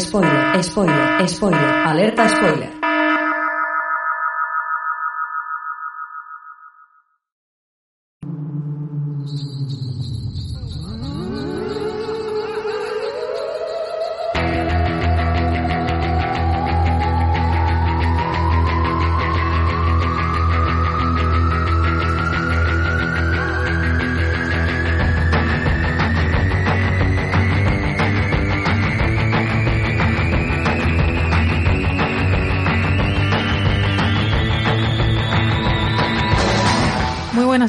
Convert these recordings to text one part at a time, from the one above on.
Spoiler, spoiler, spoiler, alerta spoiler.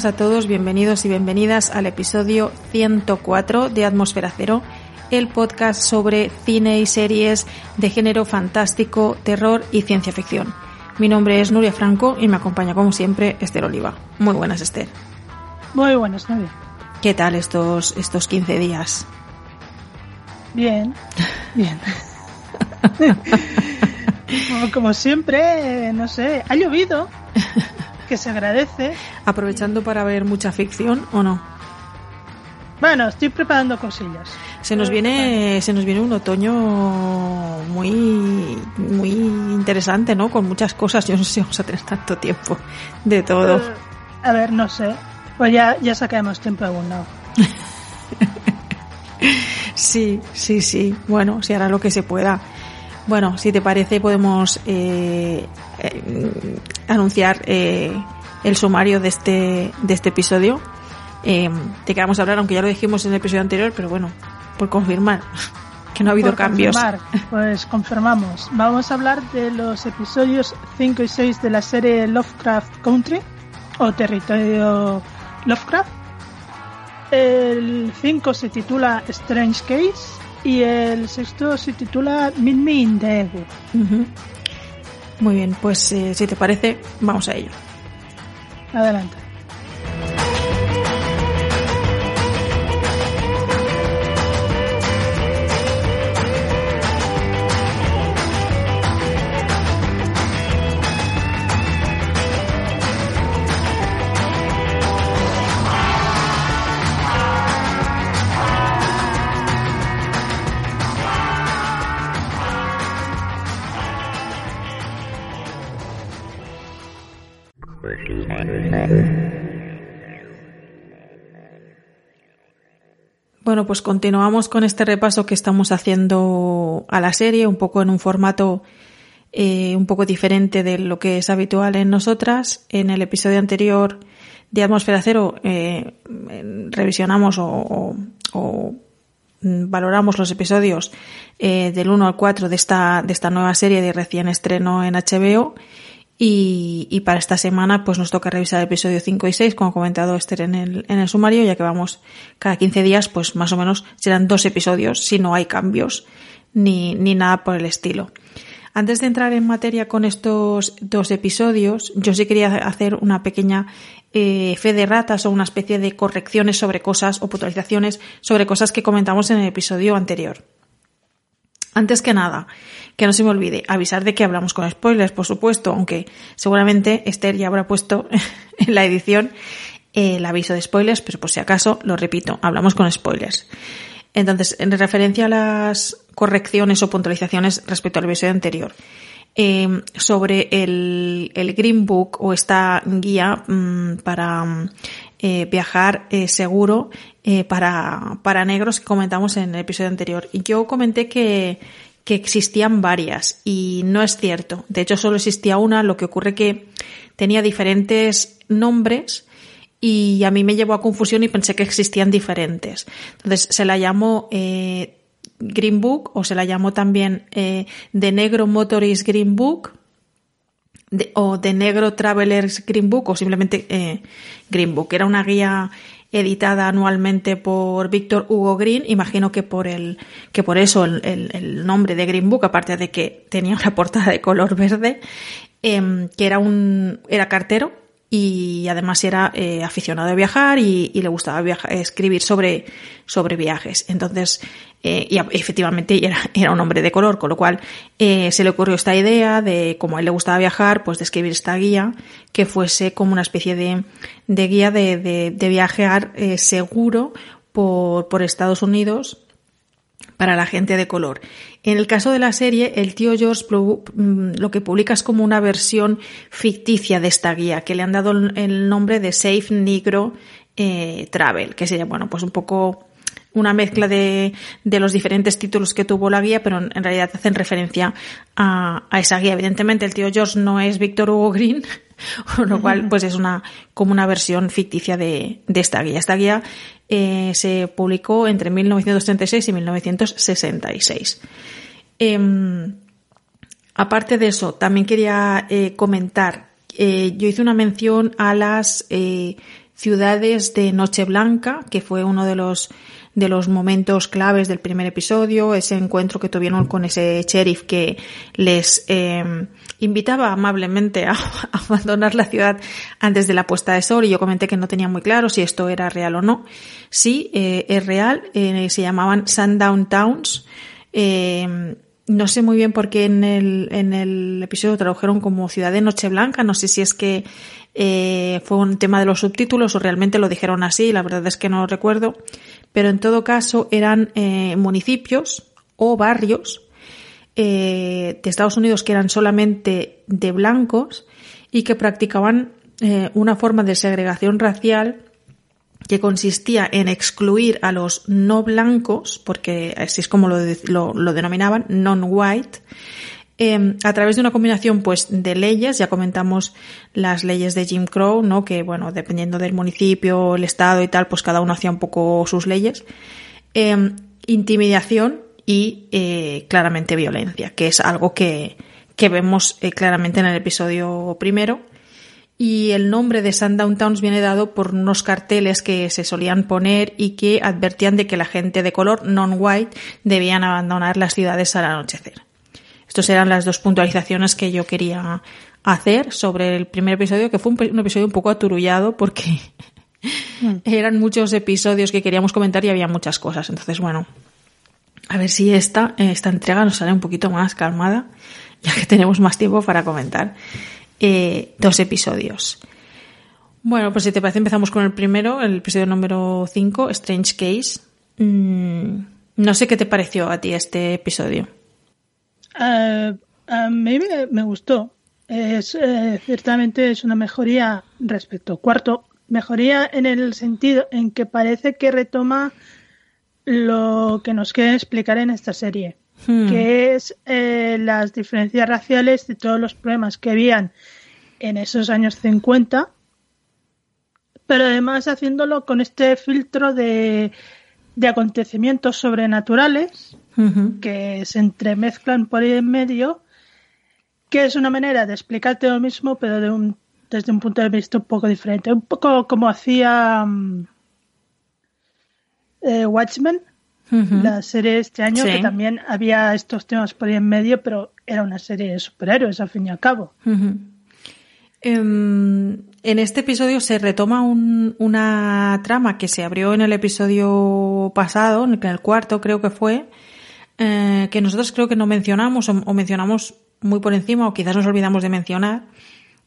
A todos, bienvenidos y bienvenidas al episodio 104 de Atmósfera Cero, el podcast sobre cine y series de género fantástico, terror y ciencia ficción. Mi nombre es Nuria Franco y me acompaña como siempre Esther Oliva. Muy buenas Esther. Muy buenas, Nuria. ¿Qué tal estos, estos 15 días? Bien, bien. como, como siempre, no sé, ha llovido, que se agradece. ¿Aprovechando para ver mucha ficción o no? Bueno, estoy preparando cosillas. Se nos viene, se nos viene un otoño muy, muy interesante, ¿no? Con muchas cosas. Yo no sé si vamos a tener tanto tiempo de todo. Eh, a ver, no sé. Pues ya, ya sacaremos tiempo a algún lado. Sí, sí, sí. Bueno, se hará lo que se pueda. Bueno, si te parece, podemos eh, eh, anunciar eh, el sumario de este, de este episodio. Eh, de que vamos a hablar, aunque ya lo dijimos en el episodio anterior, pero bueno, por confirmar que no ha habido Por cambios. confirmar, pues confirmamos. Vamos a hablar de los episodios 5 y 6 de la serie Lovecraft Country o Territorio Lovecraft. El 5 se titula Strange Case y el sexto se titula Meet Me in the Wood. Ujú. Muy bien, pues eh, si te parece, vamos a ello. Adelante. Bueno, pues continuamos con este repaso que estamos haciendo a la serie, un poco en un formato eh, un poco diferente de lo que es habitual en nosotras. En el episodio anterior de Atmósfera Cero eh, revisionamos o, valoramos los episodios eh, del 1 al 4 de esta, de esta nueva serie de recién estreno en HBO. Y, para esta semana pues nos toca revisar el episodio 5 y 6, como ha comentado Esther en el, en el sumario, ya que vamos cada 15 días, pues más o menos serán dos episodios, si no hay cambios ni, ni nada por el estilo. Antes de entrar en materia con estos dos episodios, yo sí quería hacer una pequeña eh, fe de ratas o una especie de correcciones sobre cosas o puntualizaciones sobre cosas que comentamos en el episodio anterior. Antes que nada, que no se me olvide avisar de que hablamos con spoilers, por supuesto, aunque seguramente Esther ya habrá puesto en la edición eh, el aviso de spoilers, pero por si acaso lo repito, hablamos con spoilers. Entonces, en referencia a las correcciones o puntualizaciones respecto al episodio anterior, eh, sobre el, el Green Book o esta guía mm, para eh, viajar eh, seguro para, para negros que comentamos en el episodio anterior. Y yo comenté que, que existían varias y no es cierto. De hecho, solo existía una, lo que ocurre que tenía diferentes nombres y a mí me llevó a confusión y pensé que existían diferentes. Entonces se la llamó eh, Green Book o se la llamó también eh, The Negro Motorist Green Book o The Negro Travelers Green Book o simplemente eh, Green Book. Era una guía editada anualmente por Víctor Hugo Green, imagino que por el, que por eso el, el, nombre de Green Book, aparte de que tenía una portada de color verde, eh, que era un, era cartero, y además era eh, aficionado a viajar y, le gustaba escribir sobre, sobre viajes. Entonces, eh, y efectivamente era, era, un hombre de color, con lo cual eh, se le ocurrió esta idea de, como a él le gustaba viajar, pues de escribir esta guía que fuese como una especie de, de guía de, de, de viajar seguro por, por Estados Unidos para la gente de color. En el caso de la serie, el tío George mm, lo que publica es como una versión ficticia de esta guía, que le han dado el nombre de Safe Negro eh, Travel, que sería, bueno, pues un poco una mezcla de, de, los diferentes títulos que tuvo la guía, pero en realidad hacen referencia a, a esa guía. Evidentemente, el tío George no es Víctor Hugo Green, con lo cual, pues es una, como una versión ficticia de, de esta guía. Esta guía eh, se publicó entre 1936 y 1966. Em, aparte de eso, también quería eh, comentar, eh, yo hice una mención a las ciudades de Noche Blanca, que fue uno de los de los momentos claves del primer episodio, ese encuentro que tuvieron con ese sheriff que les eh, invitaba amablemente a, abandonar la ciudad antes de la puesta de sol y yo comenté que no tenía muy claro si esto era real o no. Sí, eh, es real, eh, se llamaban Sundown Towns. Eh, no sé muy bien por qué en el, en el episodio tradujeron como Ciudad de Noche Blanca. No sé si es que eh, fue un tema de los subtítulos o realmente lo dijeron así. La verdad es que no recuerdo pero en todo caso eran eh, municipios o barrios eh, de Estados Unidos que eran solamente de blancos y que practicaban eh, una forma de segregación racial que consistía en excluir a los no blancos, porque así es como lo, lo denominaban, non-white, Em, a través de una combinación pues de leyes, ya comentamos las leyes de Jim Crow, ¿no? Que bueno, dependiendo del municipio, el estado y tal, pues cada uno hacía un poco sus leyes. Em, intimidación y eh, claramente violencia, que es algo que, que vemos eh, claramente en el episodio primero. Y el nombre de Sundown Towns viene dado por unos carteles que se solían poner y que advertían de que la gente de color non-white debían abandonar las ciudades al anochecer. Estas eran las dos puntualizaciones que yo quería hacer sobre el primer episodio, que fue un, episodio un poco aturullado porque mm. eran muchos episodios que queríamos comentar y había muchas cosas. Entonces, bueno, a ver si esta, esta entrega nos sale un poquito más calmada, ya que tenemos más tiempo para comentar eh, dos episodios. Bueno, pues si te parece empezamos con el primero, el episodio número 5, Strange Case. Mm, no sé qué te pareció a ti este episodio. Eh, a mí me, gustó. Es, eh, ciertamente es una mejoría respecto cuarto. Mejoría en el sentido en que parece que retoma lo que nos quieren explicar en esta serie, hmm. que es eh, las diferencias raciales de todos los problemas que habían en esos años 50, pero además haciéndolo con este filtro de, de acontecimientos sobrenaturales que se entremezclan por ahí en medio, que es una manera de explicarte lo mismo, pero de un, desde un punto de vista un poco diferente. Un poco como hacía mm, eh, Watchmen, la serie este año, que también había estos temas por ahí en medio, pero era una serie de superhéroes al fin y al cabo. Em, en este episodio se retoma una trama que se abrió en el episodio pasado, en el cuarto creo que fue, eh, que nosotros creo que no mencionamos o, mencionamos muy por encima o quizás nos olvidamos de mencionar,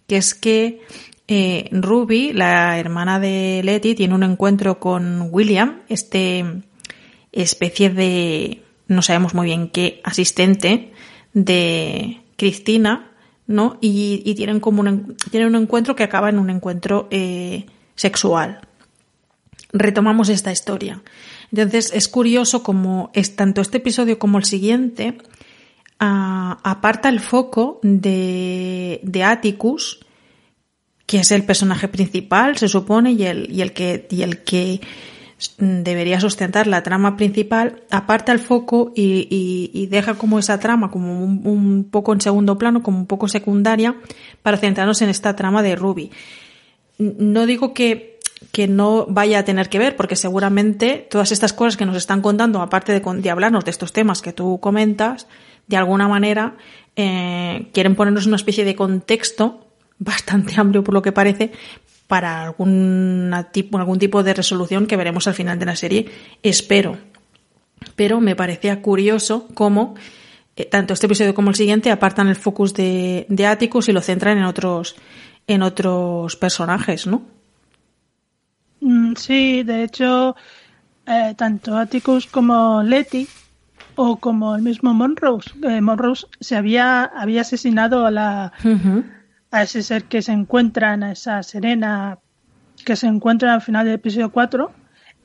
que es que eh, Ruby, la hermana de Letty, tiene un encuentro con William, este especie de, no sabemos muy bien qué, asistente de Cristina, ¿no? Y, tienen como un, tienen un encuentro que acaba en un encuentro eh, sexual. Retomamos esta historia. Entonces es curioso como es tanto este episodio como el siguiente aparta el foco de, de Atticus, que es el personaje principal, se supone, y el, y el que, y el que debería sustentar la trama principal, aparta el foco y, y, deja como esa trama como un, poco en segundo plano, como un poco secundaria, para centrarnos en esta trama de Ruby. No digo que que no vaya a tener que ver, porque seguramente todas estas cosas que nos están contando, aparte de, de hablarnos de estos temas que tú comentas, de alguna manera eh, quieren ponernos una especie de contexto bastante amplio por lo que parece para algún tipo, algún tipo de resolución que veremos al final de la serie. Espero. Pero me parecía curioso cómo eh, tanto este episodio como el siguiente apartan el focus de, de Atticus y lo centran en otros, en otros personajes, ¿no? Mm, sí, de hecho, eh, tanto Atticus como Letty o como el mismo Monrose. Eh, Monrose se había, había asesinado a la a ese ser que se encuentran, a esa Serena que se encuentra al final del episodio 4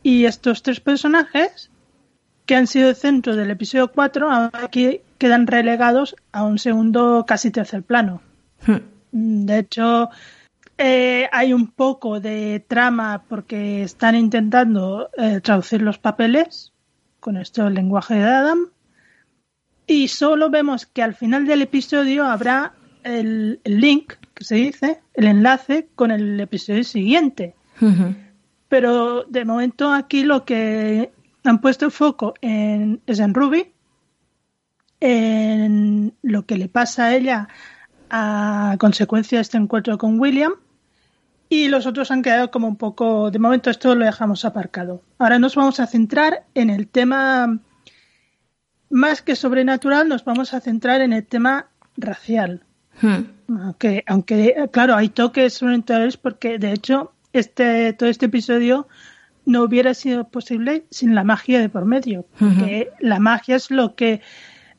y estos tres personajes que han sido el centro del episodio 4 aquí quedan relegados a un segundo casi tercer plano. Hmm. De hecho, eh, hay un poco de trama porque están intentando eh, traducir los papeles con esto el lenguaje de Adam. Y solo vemos que al final del episodio habrá el, link, que se dice, el enlace con el episodio siguiente. Pero de momento aquí lo que han puesto el foco en, es en Ruby, en lo que le pasa a ella a consecuencia de este encuentro con William y los otros han quedado como un poco, de momento esto lo dejamos aparcado. Ahora nos vamos a centrar en el tema, más que sobrenatural, nos vamos a centrar en el tema racial. Hmm. Aunque, aunque, claro, hay toques sobrenaturales porque, de hecho, este, todo este episodio no hubiera sido posible sin la magia de por medio. Porque la magia es lo que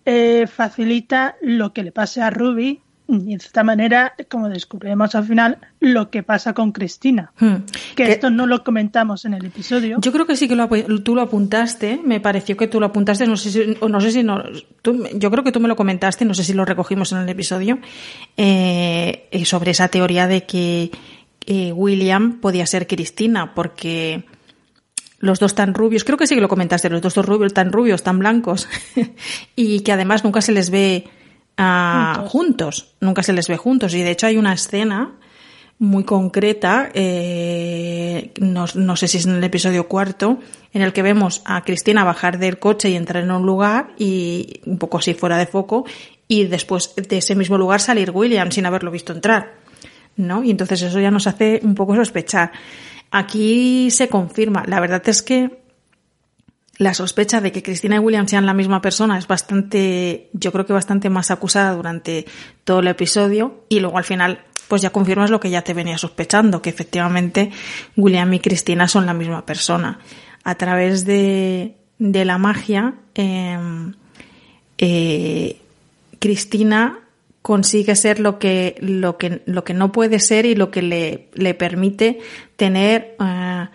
eh, facilita lo que le pase a Ruby y de esta manera, como descubrimos al final, lo que pasa con Cristina. Hmm. Que, esto no lo comentamos en el episodio. Yo creo que sí que lo, tú lo apuntaste, me pareció que tú lo apuntaste, no sé si, no sé si no, yo creo que tú me lo comentaste, no sé si lo recogimos en el episodio, eh, eh, sobre esa teoría de que eh, William podía ser Cristina, porque los dos tan rubios, creo que sí que lo comentaste, los dos rubios, tan rubios, tan blancos, y que además nunca se les ve juntos. Nunca se les ve juntos. Y de hecho hay una escena muy concreta, eh, no, no, sé si es en el episodio cuarto, en el que vemos a Cristina bajar del coche y entrar en un lugar y un poco así fuera de foco y después de ese mismo lugar salir William sin haberlo visto entrar. ¿No? Y entonces eso ya nos hace un poco sospechar. Aquí se confirma. La verdad es que la sospecha de que Cristina y William sean la misma persona es bastante, yo creo que bastante más acusada durante todo el episodio y luego al final pues ya confirmas lo que ya te venía sospechando, que efectivamente William y Cristina son la misma persona. A través de, de la magia, em, eh, Cristina consigue ser lo que, lo que, lo que no puede ser y lo que le, le permite tener eh,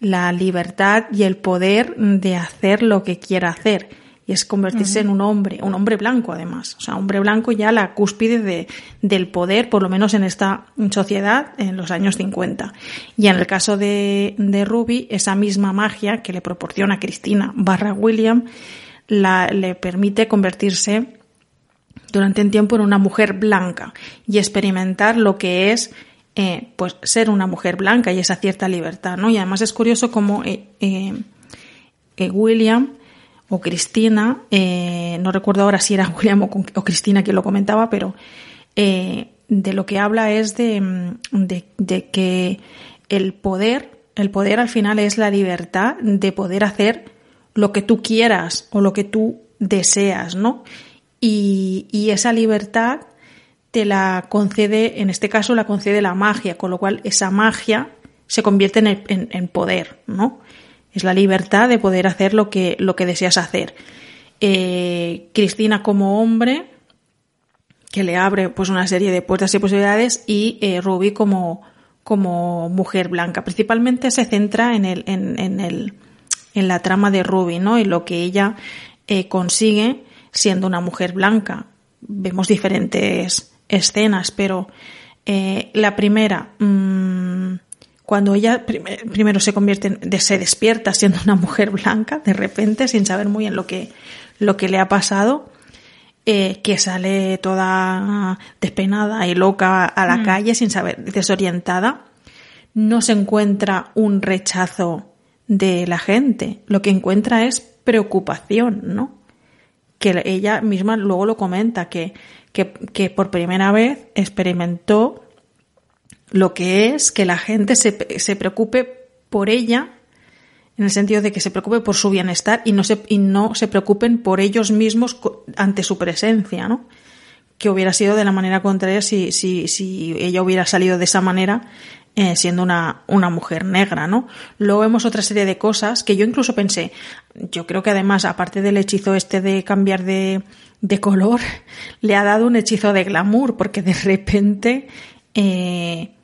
la libertad y el poder de hacer lo que quiera hacer. Y es convertirse en un hombre, un hombre blanco además. O sea, hombre blanco ya la cúspide de, del poder, por lo menos en esta sociedad en los años 50. Y en el caso de, de Ruby, esa misma magia que le proporciona Cristina barra William, la, le permite convertirse durante un tiempo en una mujer blanca y experimentar lo que es eh, pues ser una mujer blanca y esa cierta libertad, ¿no? Y además es curioso cómo eh, eh, William o Cristina, no recuerdo ahora si era William o, Cristina quien lo comentaba, pero de lo que habla es de, de, que el poder, el poder al final es la libertad de poder hacer lo que tú quieras o lo que tú deseas, ¿no? Y, y esa libertad te la concede, en este caso la concede la magia, con lo cual esa magia se convierte en, poder, ¿no? Es la libertad de poder hacer lo que, lo que deseas hacer. Eh, Cristina como hombre, que le abre pues una serie de puertas y posibilidades, y eh, Ruby como, como mujer blanca. Principalmente se centra en, el, en, el, en la trama de Ruby, ¿no? Y lo que ella eh, consigue siendo una mujer blanca. Vemos diferentes escenas, pero eh, la primera, mmm, cuando ella primero se convierte, en, se despierta siendo una mujer blanca, de repente, sin saber muy bien lo que, lo que le ha pasado, eh, que sale toda despenada y loca a la mm. calle sin saber, desorientada. no se encuentra un rechazo de la gente, lo que encuentra es preocupación, ¿no? Que ella misma luego lo comenta, que, que, por primera vez experimentó lo que es que la gente se, se preocupe por ella en el sentido de que se preocupe por su bienestar y no se, y no se preocupen por ellos mismos ante su presencia, ¿no? Que hubiera sido de la manera contraria si, si, si ella hubiera salido de esa manera eh, siendo una, una mujer negra, ¿no? Luego vemos otra serie de cosas que yo incluso pensé, yo creo que además, aparte del hechizo este de cambiar de, de color, le ha dado un hechizo de glamour, porque de repente eh,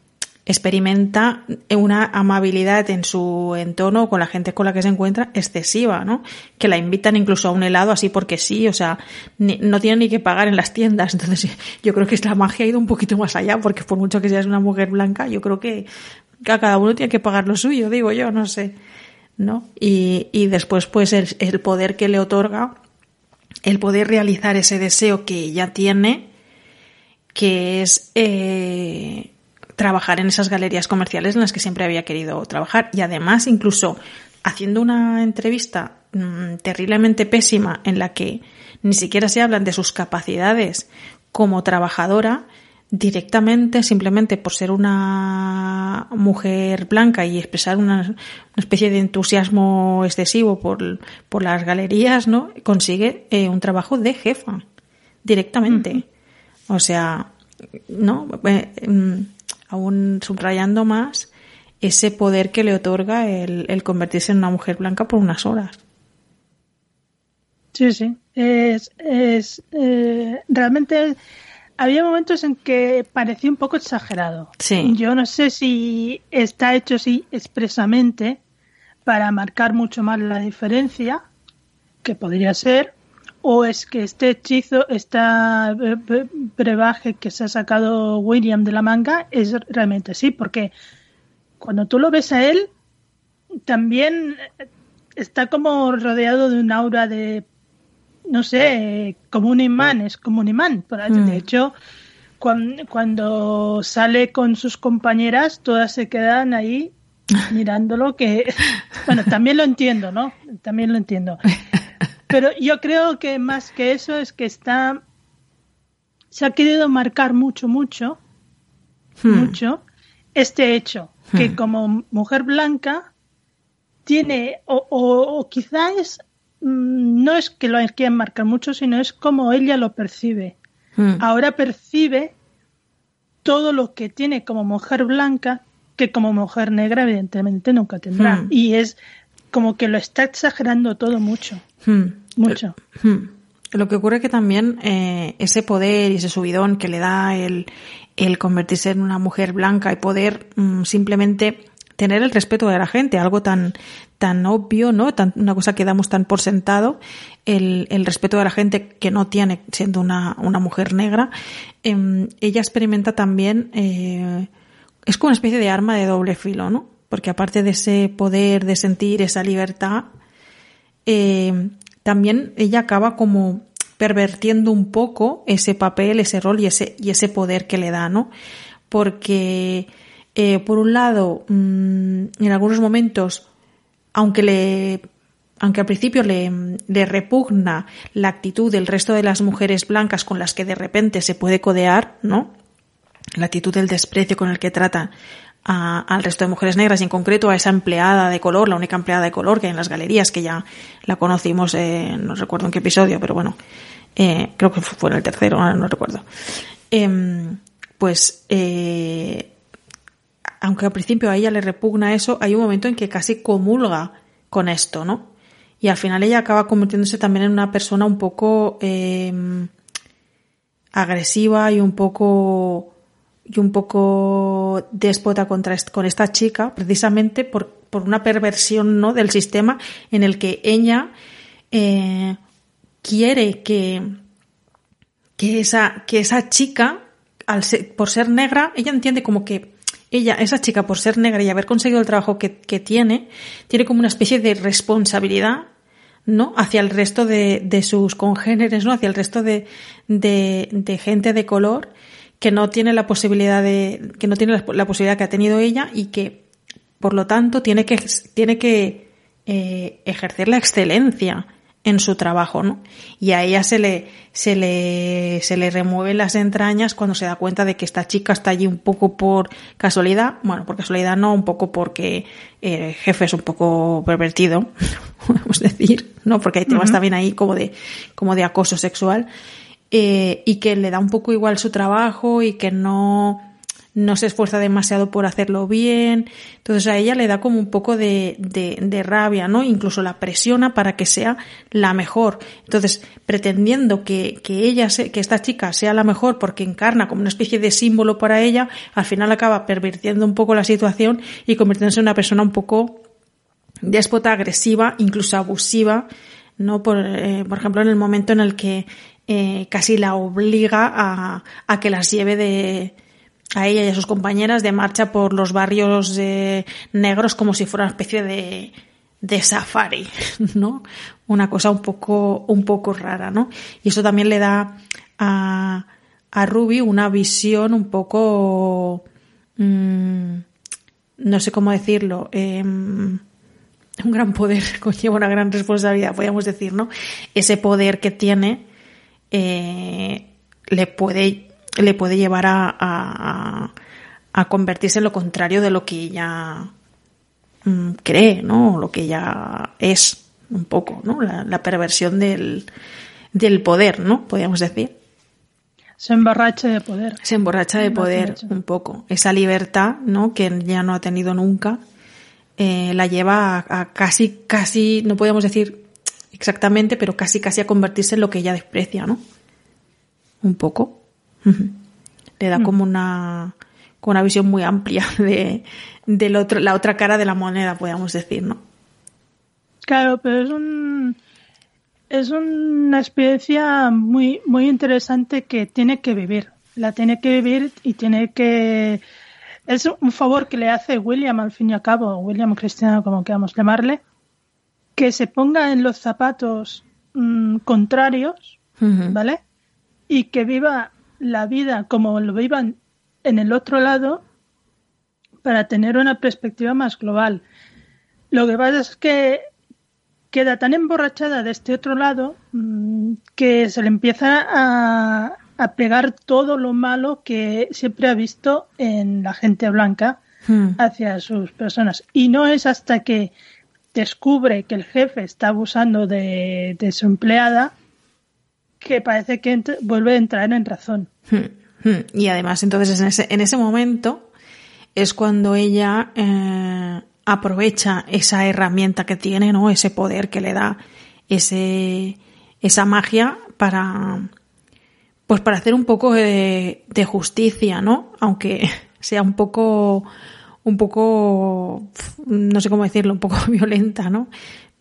experimenta una amabilidad en su entorno con la gente con la que se encuentra excesiva, ¿no? Que la invitan incluso a un helado así porque sí, o sea, no tiene ni que pagar en las tiendas. Entonces, yo creo que la magia ha ido un poquito más allá, porque por mucho que seas una mujer blanca, yo creo que, cada uno tiene que pagar lo suyo, digo yo, no sé, ¿no? Y, después, pues, el, el poder que le otorga, el poder realizar ese deseo que ella tiene, que es eh, trabajar en esas galerías comerciales en las que siempre había querido trabajar y además incluso haciendo una entrevista mmm, terriblemente pésima en la que ni siquiera se hablan de sus capacidades como trabajadora directamente simplemente por ser una mujer blanca y expresar una, una especie de entusiasmo excesivo por, por las galerías, ¿no? Consigue eh, un trabajo de jefa directamente. Uh -huh. O sea, ¿no? Eh, aún subrayando más ese poder que le otorga el, el, convertirse en una mujer blanca por unas horas. Sí, sí. Es, es eh, realmente había momentos en que parecía un poco exagerado. Sí. Yo no sé si está hecho así expresamente para marcar mucho más la diferencia, que podría ser, o es que este hechizo, este brebaje que se ha sacado William de la manga es realmente así, porque cuando tú lo ves a él, también está como rodeado de un aura de, no sé, como un imán, es como un imán. Mm. De hecho, cuando, cuando sale con sus compañeras, todas se quedan ahí mirándolo, que, bueno, también lo entiendo, ¿no? También lo entiendo. Pero yo creo que más que eso es que está. Se ha querido marcar mucho, mucho, hmm. mucho este hecho. Hmm. Que como mujer blanca tiene, o, o, o quizás mmm, no es que lo quieran marcar mucho, sino es como ella lo percibe. Hmm. Ahora percibe todo lo que tiene como mujer blanca que como mujer negra evidentemente nunca tendrá. Y es como que lo está exagerando todo mucho. Mucho. Hmm. Lo que ocurre es que también eh, ese poder y ese subidón que le da el, el convertirse en una mujer blanca y poder mm, simplemente tener el respeto de la gente, algo tan, tan obvio, ¿no? Tan, una cosa que damos tan por sentado, el, el respeto de la gente que no tiene siendo una, una mujer negra, eh, ella experimenta también, eh, es como una especie de arma de doble filo, ¿no? Porque aparte de ese poder de sentir esa libertad, eh, también ella acaba como pervertiendo un poco ese papel, ese rol y ese, y ese poder que le da, ¿no? Porque, eh, por un lado, mmm, en algunos momentos, aunque le, aunque al principio le, le, repugna la actitud del resto de las mujeres blancas con las que de repente se puede codear, ¿no? La actitud del desprecio con el que trata a, al resto de mujeres negras y en concreto a esa empleada de color, la única empleada de color que hay en las galerías, que ya la conocimos, eh, no recuerdo en qué episodio, pero bueno, eh, creo que fue en el tercero, no, no recuerdo. Eh, pues, eh, aunque al principio a ella le repugna eso, hay un momento en que casi comulga con esto, ¿no? Y al final ella acaba convirtiéndose también en una persona un poco eh, agresiva y un poco y un poco déspota contra con esta chica, precisamente por, por una perversión ¿no? del sistema en el que ella eh, quiere que, que, esa, que esa chica, al ser, por ser negra, ella entiende como que ella, esa chica, por ser negra y haber conseguido el trabajo que, que tiene, tiene como una especie de responsabilidad ¿no? hacia el resto de, de sus congéneres, ¿no? hacia el resto de, de, de gente de color que no tiene la posibilidad de, que no tiene la, posibilidad que ha tenido ella y que por lo tanto, tiene que, tiene que eh, ejercer la excelencia en su trabajo, ¿no? Y a ella se le, se le, se le remueven las entrañas cuando se da cuenta de que esta chica está allí un poco por casualidad, bueno, por casualidad no, un poco porque eh, el jefe es un poco pervertido, podemos decir, ¿no? Porque hay temas también ahí como de, como de acoso sexual, eh, y que le da un poco igual su trabajo y que no, no se esfuerza demasiado por hacerlo bien. Entonces a ella le da como un poco de, de, rabia, ¿no? Incluso la presiona para que sea la mejor. Entonces, pretendiendo que, que ella, que esta chica sea la mejor porque encarna como una especie de símbolo para ella, al final acaba pervirtiendo un poco la situación y convirtiéndose en una persona un poco déspota, agresiva, incluso abusiva, ¿no? Por, eh, por ejemplo, en el momento en el que eh, casi la obliga a, a que las lleve de, a ella y a sus compañeras de marcha por los barrios eh, negros como si fuera una especie de, safari, ¿no? Una cosa un poco, un poco rara, ¿no? Y eso también le da a, a Ruby una visión un poco, mm, no sé cómo decirlo, em, un gran poder conlleva una gran responsabilidad, podríamos decir, ¿no? Ese poder que tiene eh, le puede le puede llevar a, a, convertirse en lo contrario de lo que ella mm, cree, ¿no? Lo que ella es, un poco, ¿no? La, perversión del, del poder, ¿no? Podríamos decir. Se emborracha de poder. Se emborracha de poder un poco. Esa libertad, ¿no? Que ya no ha tenido nunca, eh, la lleva a, a, casi, casi, no podríamos decir exactamente, pero casi, casi a convertirse en lo que ella desprecia, ¿no? Un poco. Le da mm. como una, como una visión muy amplia de, otro, la otra cara de la moneda, podríamos decir, ¿no? Claro, pero es un es una experiencia muy muy interesante que tiene que vivir. La tiene que vivir y tiene que es un favor que le hace William al fin y al cabo, William Cristiano como queramos llamarle, que se ponga en los zapatos mm, contrarios, ¿vale? Y que viva la vida como lo vivan en el otro lado para tener una perspectiva más global. Lo que pasa es que queda tan emborrachada de este otro lado mm, que se le empieza a, a pegar todo lo malo que siempre ha visto en la gente blanca hmm. hacia sus personas. Y no es hasta que descubre que el jefe está abusando de, de su empleada que parece que vuelve a entrar en razón. Hmm, hmm. Y además, entonces, en ese, en ese momento es cuando ella eh, aprovecha esa herramienta que tiene, ¿no? Ese poder que le da ese, esa magia para, pues para hacer un poco de, de justicia, ¿no? Aunque sea un poco, un poco, no sé cómo decirlo, un poco violenta, ¿no?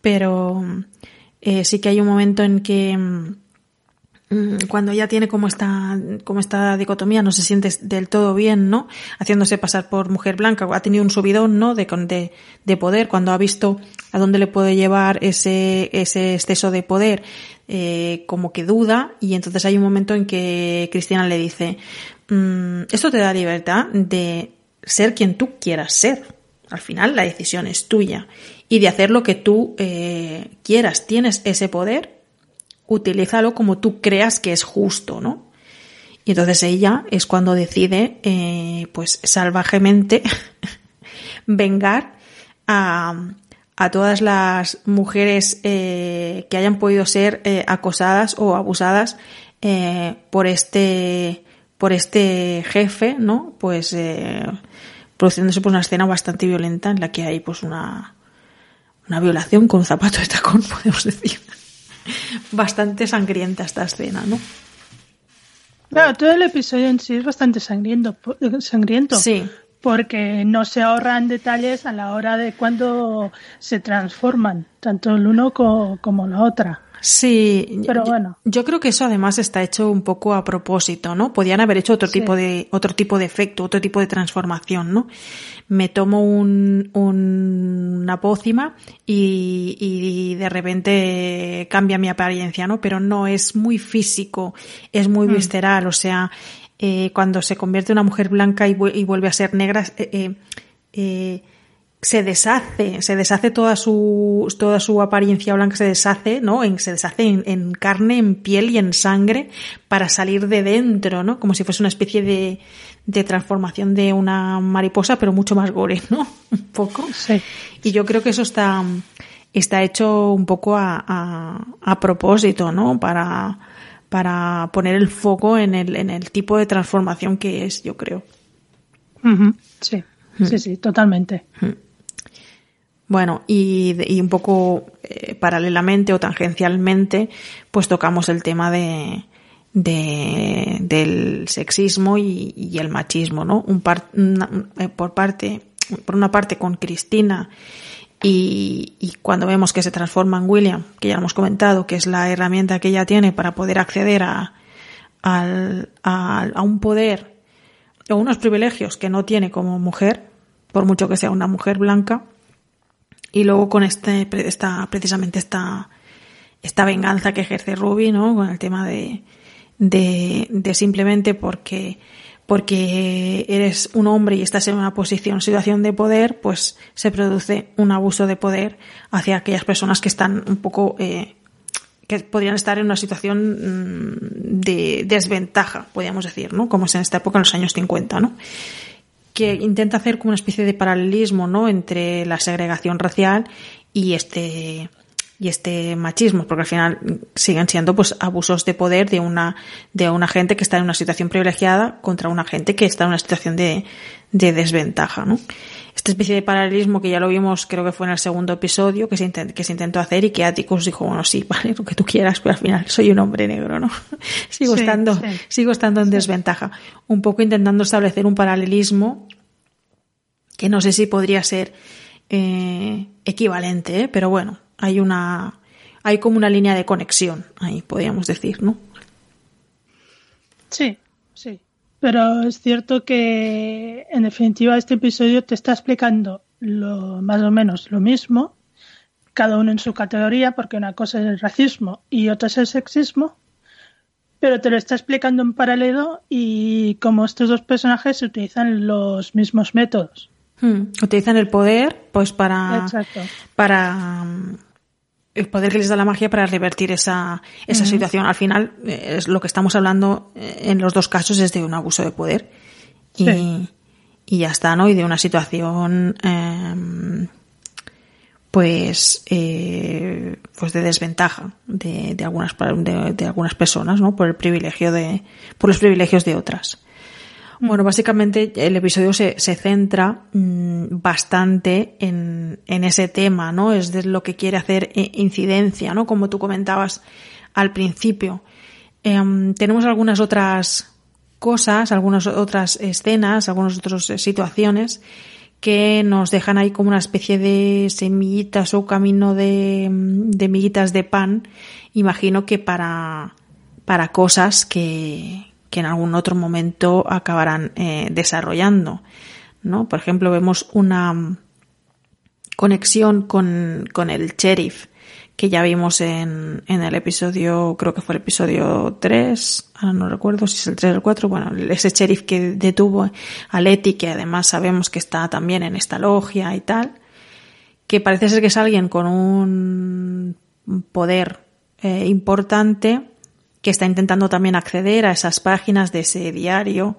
Pero eh, sí que hay un momento en que Mm, cuando ella tiene como esta, como esta dicotomía, no se siente del todo bien, ¿no? Haciéndose pasar por mujer blanca, ha tenido un subidón, ¿no? De, de, de poder, cuando ha visto a dónde le puede llevar ese, ese exceso de poder, eh, como que duda, y entonces hay un momento en que Cristiana le dice, mm, esto te da libertad de ser quien tú quieras ser. Al final la decisión es tuya. Y de hacer lo que tú eh, quieras. Tienes ese poder utilízalo como tú creas que es justo, ¿no? Y entonces ella es cuando decide, eh, pues salvajemente, vengar a, a, todas las mujeres eh, que hayan podido ser acosadas o abusadas por este por este jefe, ¿no? Pues produciéndose pues una escena bastante violenta en la que hay pues una una violación con zapato de tacón, podemos decir bastante sangrienta esta escena, ¿no? Claro, todo el episodio en sí es bastante sangriento, sangriento. Sí. Porque no se ahorran detalles a la hora de cuando se transforman, tanto el uno como la otra. Sí, pero bueno. Yo, creo que eso además está hecho un poco a propósito, ¿no? Podían haber hecho otro tipo de otro tipo de efecto, otro tipo de transformación, ¿no? Me tomo un, una pócima y, y, de repente cambia mi apariencia, ¿no? Pero no es muy físico, es muy mm. visceral, o sea, eh, cuando se convierte en una mujer blanca y, vuelve a ser negra, eh, eh, se deshace, se deshace toda su, toda su apariencia blanca, se deshace, ¿no? En, se deshace en, en, carne, en piel y en sangre para salir de dentro, ¿no? Como si fuese una especie de, de transformación de una mariposa, pero mucho más gore, ¿no? Un poco. Sí. Y yo creo que eso está, está hecho un poco a, a, a propósito, ¿no? Para, para poner el foco en el, en el tipo de transformación que es, yo creo. Sí, sí, sí, totalmente. Bueno, y, y un poco eh, paralelamente o tangencialmente, pues tocamos el tema de, de del sexismo y, y el machismo, ¿no? Un par, una- eh, por parte, por una parte con Cristina y, y cuando vemos que se transforma en William, que ya hemos comentado, que es la herramienta que ella tiene para poder acceder a, al- a, a un poder o unos privilegios que no tiene como mujer, por mucho que sea una mujer blanca, y luego con este, esta, precisamente esta, esta venganza que ejerce Ruby, ¿no? Con el tema de, de simplemente porque, porque eres un hombre y estás en una posición, situación de poder, pues se produce un abuso de poder hacia aquellas personas que están un poco, eh, que podrían estar en una situación mm, de desventaja, podríamos decir, ¿no? Como es en esta época, en los años 50, ¿no? que intenta hacer como una especie de paralelismo, ¿no? Entre la segregación racial y este y este machismo, porque al final siguen siendo pues abusos de poder de una de una gente que está en una situación privilegiada contra una gente que está en una situación de, de desventaja, ¿no? Esta especie de paralelismo que ya lo vimos, creo que fue en el segundo episodio, que se, intent- que se intentó hacer y que Atticus dijo, bueno, sí, vale, lo que tú quieras, pero al final soy un hombre negro, ¿no? sigo Sí, estando, sí. sigo estando en desventaja. Un poco intentando establecer un paralelismo que no sé si podría ser eh, equivalente, ¿eh? pero bueno, hay una, hay como una línea de conexión ahí, podríamos decir, ¿no? Sí, sí. Pero es cierto que, en definitiva, este episodio te está explicando lo, más o menos lo mismo, cada uno en su categoría, porque una cosa es el racismo y otra es el sexismo, pero te lo está explicando en paralelo y como estos dos personajes utilizan los mismos métodos. Hmm. Utilizan el poder, pues para, Exacto. para el poder que les da la magia para revertir esa, esa situación. Al final, eh, es lo que estamos hablando eh, en los dos casos es de un abuso de poder. Y, Sí. y ya está, ¿no? Y de una situación, eh, pues, eh, pues de desventaja de, de algunas, de, de algunas personas, ¿no? Por el privilegio de, por los privilegios de otras. Bueno, básicamente el episodio se, se centra mm, bastante en, en ese tema, ¿no? Es de lo que quiere hacer eh, incidencia, ¿no? Como tú comentabas al principio. Em, tenemos algunas otras cosas, algunas otras escenas, algunas otras eh, situaciones que nos dejan ahí como una especie de semillitas o camino de, de miguitas de pan, imagino que para, para cosas que, que en algún otro momento acabarán eh, desarrollando. ¿no? Por ejemplo, vemos una conexión con, con el sheriff que ya vimos en, en el episodio, creo que fue el episodio 3, ahora no recuerdo si es el 3 o el 4, bueno, ese sheriff que detuvo a Letty, que además sabemos que está también en esta logia y tal, que parece ser que es alguien con un poder eh, importante que está intentando también acceder a esas páginas de ese diario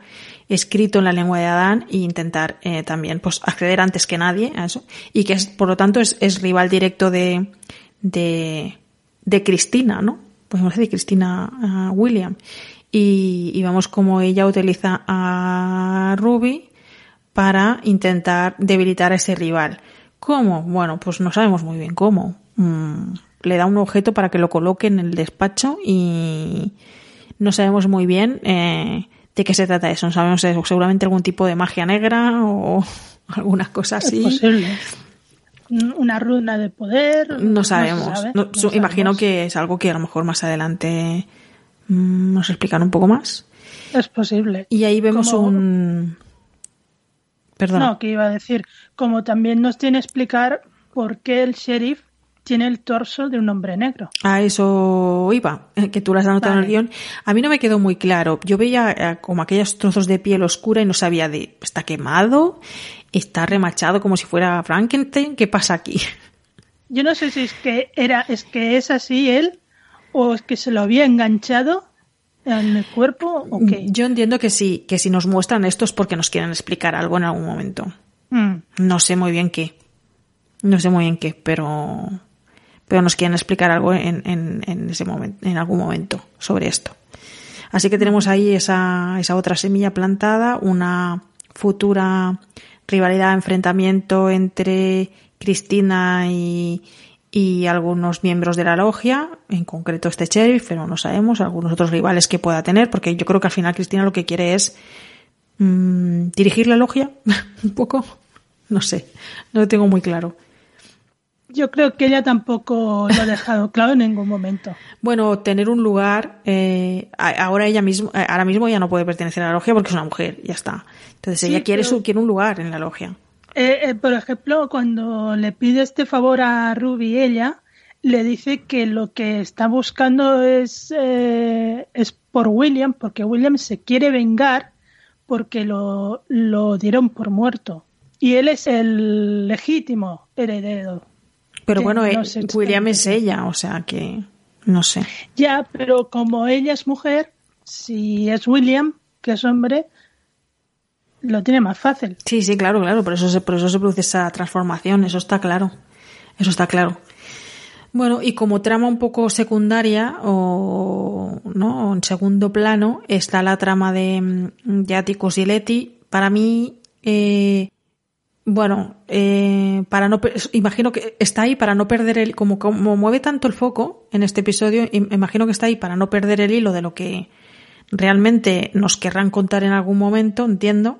escrito en la lengua de Adán e intentar eh, también pues acceder antes que nadie a eso y que es por lo tanto es, rival directo de, de de Cristina, ¿no? Podemos decir Cristina uh, William y, y vemos cómo ella utiliza a Ruby para intentar debilitar a ese rival. ¿Cómo? Bueno, pues no sabemos muy bien cómo. Mm, le da un objeto para que lo coloque en el despacho y no sabemos muy bien eh, de qué se trata eso. No sabemos eh, seguramente algún tipo de magia negra o alguna cosa Es así. posible. Una runa de poder. No sabemos. sabe, No, no su- imagino sabemos. que es algo que a lo mejor más adelante mm, nos explican un poco más. Es posible. Y ahí vemos Como- un... Perdona. No, que iba a decir, como también nos tiene que explicar por qué el sheriff tiene el torso de un hombre negro. A eso iba, eh, que tú lo has anotado en el Vale. guion. A mí no me quedó muy claro. Yo veía eh, como aquellos trozos de piel oscura y no sabía de, ¿está quemado? está remachado como si fuera Frankenstein. ¿Qué pasa aquí? Yo no sé si es que era, es que es así él, o es que se lo había enganchado en el cuerpo, o qué. Yo entiendo que sí, que si nos muestran esto es porque nos quieren explicar algo en algún momento. Mm. No sé muy bien qué. No sé muy bien qué, pero pero nos quieren explicar algo en, en, ese momento, en algún momento sobre esto. Así que tenemos ahí esa, esa otra semilla plantada, una futura rivalidad, enfrentamiento entre Cristina y, y algunos miembros de la logia, en concreto este sheriff, pero no sabemos, algunos otros rivales que pueda tener, porque yo creo que al final Cristina lo que quiere es mm, dirigir la logia, un poco, no sé, no lo tengo muy claro. Yo creo que ella tampoco lo ha dejado claro en ningún momento. Bueno, tener un lugar, eh, ahora ella mismo, eh, ahora mismo ya no puede pertenecer a la logia porque es una mujer, ya está. Entonces Sí, ella quiere pero- su, quiere un lugar en la logia. Eh, eh, por ejemplo, cuando le pide este favor a Ruby, ella le dice que lo que está buscando es, eh, es por William, porque William se quiere vengar porque lo, lo dieron por muerto. Y él es el legítimo heredero. Pero bueno, no eh, sé William es ella, o sea que no sé. Ya, pero como ella es mujer, si es William, que es hombre, lo tiene más fácil. Sí, sí, claro, claro, por eso se, por eso se produce esa transformación, eso está claro. Eso está claro. Bueno, y como trama un poco secundaria o no, en segundo plano, está la trama de, mm, de Atticus y Leti. Para mí, eh, bueno, eh, para no, imagino que está ahí para no perder el, como, como mueve tanto el foco en este episodio, im- imagino que está ahí para no perder el hilo de lo que realmente nos querrán contar en algún momento, entiendo.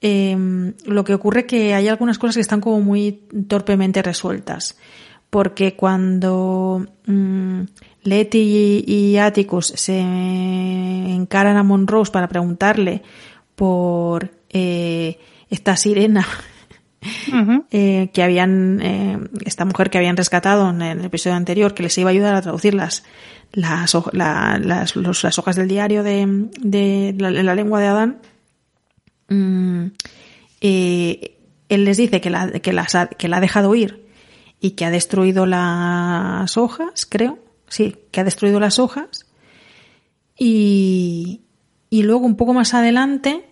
Eh, lo que ocurre que hay algunas cosas que están como muy torpemente resueltas. Porque cuando mm, Letty y, y Atticus se encaran a Monrose para preguntarle por eh, esta sirena eh, que habían, eh, esta mujer que habían rescatado en el episodio anterior, que les iba a ayudar a traducir las, las, la- las, los- las hojas del diario de, de la, la lengua de Adán, mm, eh, él les dice que la, que, las ha, que la ha dejado ir y que ha destruido las hojas, creo, sí, que ha destruido las hojas. Y, y luego un poco más adelante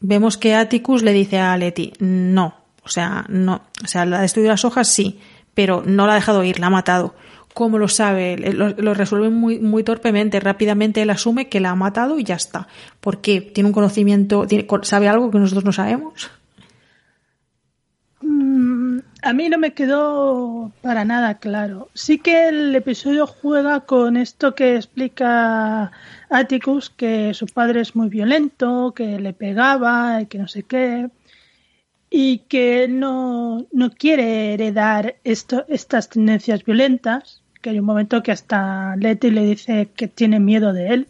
vemos que Atticus le dice a Leti, no, o sea, no, o sea, la ha destruido las hojas, sí, pero no la ha dejado ir, la ha matado. ¿Cómo lo sabe? Lo, lo resuelve muy, muy torpemente, rápidamente él asume que la ha matado y ya está. ¿Por qué? ¿Tiene un conocimiento, sabe algo que nosotros no sabemos? Mm, A mí no me quedó para nada claro. Sí que el episodio juega con esto que explica Atticus, que su padre es muy violento, que le pegaba y que no sé qué, y que no, no quiere heredar esto, estas tendencias violentas, que hay un momento que hasta Letty le dice que tiene miedo de él.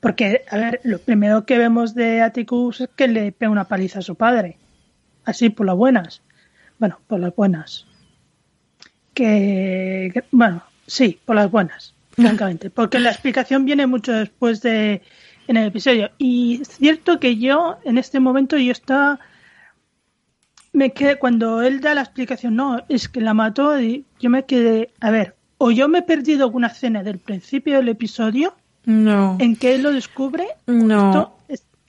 Porque, a ver, lo primero que vemos de Atticus es que le pega una paliza a su padre. Así por las buenas. Bueno, por las buenas. Que, que- bueno, sí, por las buenas, francamente. Porque la explicación viene mucho después de en el episodio. Y es cierto que yo, en este momento, yo estaba. Me quedé, cuando él da la explicación, no, es que la mató, y yo me quedé, a ver, o yo me he perdido alguna escena del principio del episodio No. en que él lo descubre, No. esto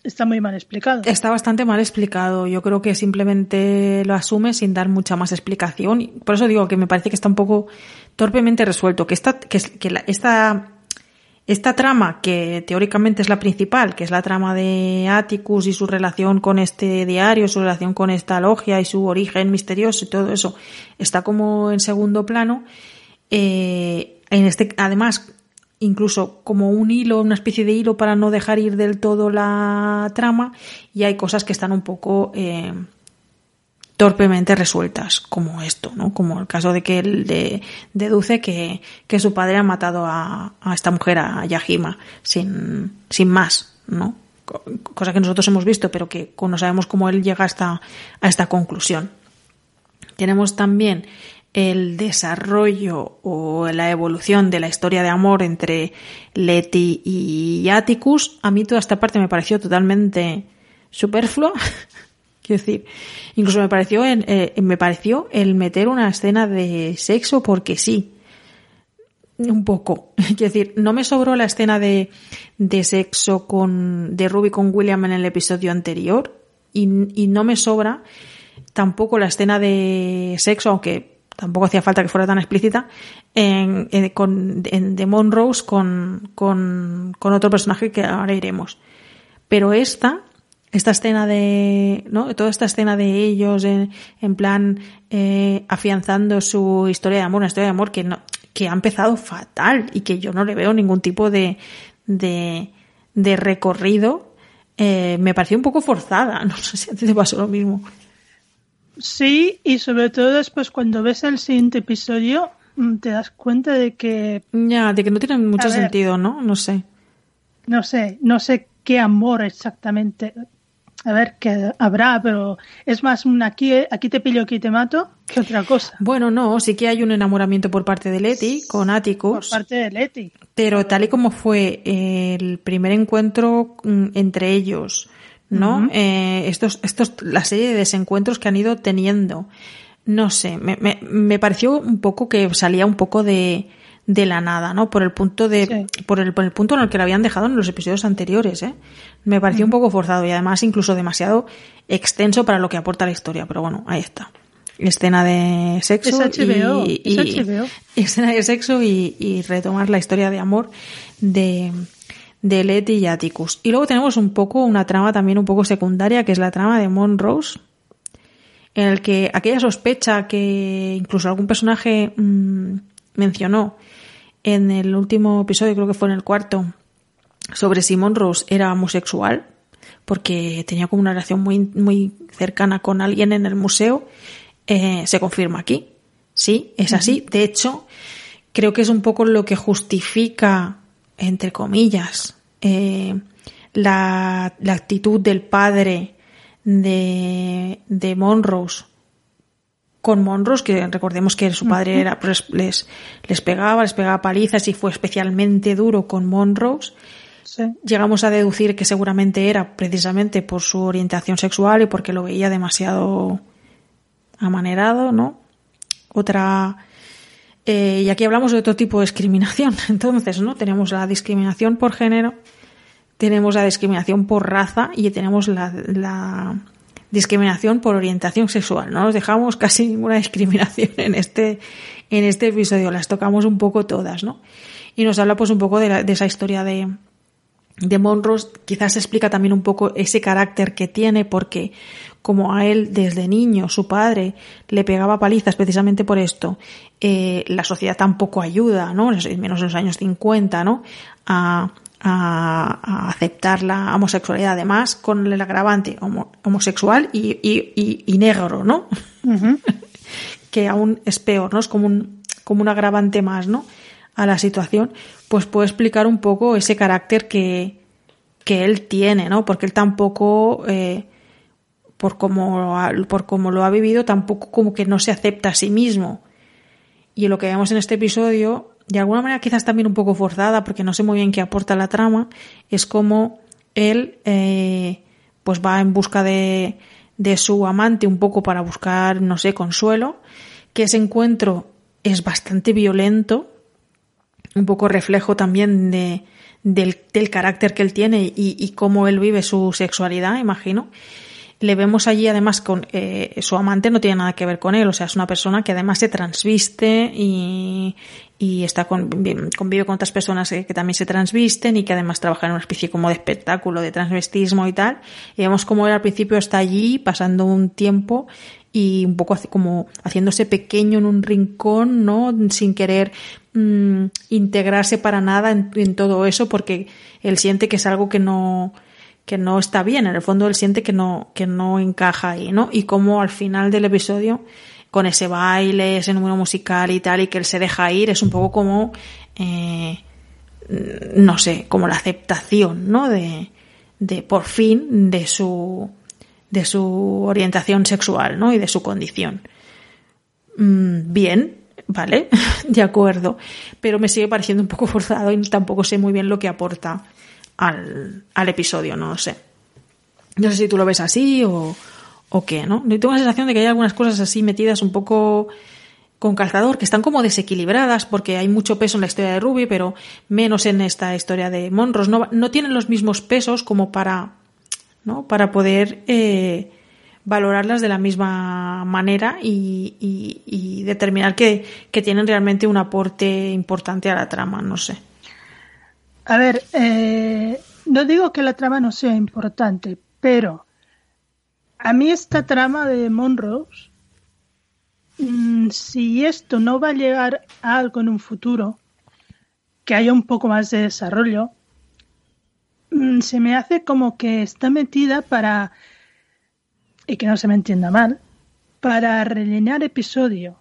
está muy mal explicado. Está bastante mal explicado. Yo creo que simplemente lo asume sin dar mucha más explicación. Por eso digo que me parece que está un poco torpemente resuelto. Que esta, que, que la- esta, esta trama, que teóricamente es la principal, que es la trama de Atticus y su relación con este diario, su relación con esta logia y su origen misterioso y todo eso, está como en segundo plano. Eh, en este, además, incluso como un hilo, una especie de hilo para no dejar ir del todo la trama, y hay cosas que están un poco eh, torpemente resueltas, como esto, ¿no? Como el caso de que él de- deduce que, que su padre ha matado a, a esta mujer, a Yahima, sin, sin más, ¿no? Co- Cosa que nosotros hemos visto, pero que no sabemos cómo él llega hasta, a esta conclusión. Tenemos también el desarrollo o la evolución de la historia de amor entre Letty y Atticus. A mí toda esta parte me pareció totalmente superflua. Quiero decir, incluso me pareció, eh, me pareció el meter una escena de sexo porque sí. Un poco. Quiero decir, no me sobró la escena de, de sexo con, de Ruby con William en el episodio anterior. Y, y no me sobra tampoco la escena de sexo, aunque tampoco hacía falta que fuera tan explícita, en, con, en The Monrose con, con, con otro personaje que ahora iremos. Pero esta, esta escena de, ¿no? Toda esta escena de ellos en, en plan eh, afianzando su historia de amor, una historia de amor que no, que ha empezado fatal y que yo no le veo ningún tipo de, de, de recorrido, eh, me pareció un poco forzada. No sé si a ti te pasó lo mismo. Sí, y sobre todo después cuando ves el siguiente episodio mm, te das cuenta de que... Ya, de que no tiene mucho ver. sentido, ¿no? No sé. No sé, no sé qué amor exactamente. A ver, que habrá, pero es más un aquí, aquí te pillo, aquí te mato que otra cosa. Bueno, no, sí que hay un enamoramiento por parte de Leti con Por Atticus, parte de Leti. pero tal y como fue el primer encuentro mm, entre ellos, ¿no? Eh, estos, estos, la serie de desencuentros que han ido teniendo, no sé, me, me, me pareció un poco que salía un poco de, de la nada, ¿no? Por el punto de, Sí. por el, por el punto en el que lo habían dejado en los episodios anteriores, ¿eh? Me pareció un poco forzado y además incluso demasiado extenso para lo que aporta la historia, pero bueno, ahí está. Escena de sexo Es HBO, y, es y- escena de sexo y, y retomar la historia de amor de, de Letty y Atticus. Y luego tenemos un poco una trama también un poco secundaria, que es la trama de Monrose, en el que aquella sospecha que incluso algún personaje mm, mencionó en el último episodio, creo que fue en el cuarto, sobre si Monrose era homosexual, porque tenía como una relación muy, muy cercana con alguien en el museo, eh, se confirma aquí. Sí, es así. De hecho, creo que es un poco lo que justifica, entre comillas, eh, la, la actitud del padre de, de Monrose con Monrose, que recordemos que su padre era, pues, les, les pegaba, les pegaba palizas y fue especialmente duro con Monrose. Sí. Llegamos a deducir que seguramente era precisamente por su orientación sexual y porque lo veía demasiado amanerado, ¿no? Otra. Eh, y aquí hablamos de otro tipo de discriminación. Entonces, ¿no? Tenemos la discriminación por género, tenemos la discriminación por raza y tenemos la, discriminación por orientación sexual. No nos dejamos casi ninguna discriminación en este, en este episodio. Las tocamos un poco todas, ¿no? Y nos habla pues un poco de, la- de esa historia de, de Monrose quizás explica también un poco ese carácter que tiene porque como a él desde niño su padre le pegaba palizas precisamente por esto eh, la sociedad tampoco ayuda no menos en los años 50 no a, a- a aceptar la homosexualidad además con el agravante homo- homosexual y, y- y- y negro no que aún es peor, ¿no? Es como un, como un agravante más, ¿no? A la situación, pues puede explicar un poco ese carácter que, que él tiene, ¿no? Porque él tampoco, eh, por como, ha- por como lo ha vivido, tampoco como que no se acepta a sí mismo. Y lo que vemos en este episodio, de alguna manera quizás también un poco forzada, porque no sé muy bien qué aporta la trama, es como él eh, pues va en busca de, de su amante un poco para buscar, no sé, consuelo, que ese encuentro es bastante violento, un poco reflejo también de, del, del carácter que él tiene y, y cómo él vive su sexualidad, imagino. Le vemos allí además con eh, su amante no tiene nada que ver con él, o sea, es una persona que además se transviste y, y está con, convive con otras personas que, también se transvisten y que además trabajan en una especie como de espectáculo de transvestismo y tal. Y vemos como él al principio está allí pasando un tiempo y un poco como haciéndose pequeño en un rincón, ¿no? Sin querer mm, integrarse para nada en, en todo eso porque él siente que es algo que no, que no está bien. En el fondo él siente que no, que no encaja ahí, ¿no? Y como al final del episodio, con ese baile, ese número musical y tal, y que él se deja ir, es un poco como, eh, no sé, como la aceptación, ¿no? De, de por fin, de su, de su orientación sexual, ¿no? Y de su condición. Mm, bien, vale, de acuerdo. Pero me sigue pareciendo un poco forzado y tampoco sé muy bien lo que aporta al, al episodio, no lo sé. No sé si tú lo ves así o, o qué, ¿no? Yo tengo la sensación de que hay algunas cosas así metidas un poco con calzador, que están como desequilibradas porque hay mucho peso en la historia de Ruby, pero menos en esta historia de Monros. No, no tienen los mismos pesos como para, ¿no? para poder eh, valorarlas de la misma manera y, y, determinar que, que, tienen realmente un aporte importante a la trama, no sé. A ver, eh, no digo que la trama no sea importante, pero a mí esta trama de Monrose Mm, si esto no va a llegar a algo en un futuro, que haya un poco más de desarrollo, mm, se me hace como que está metida para, y que no se me entienda mal, para rellenar episodio.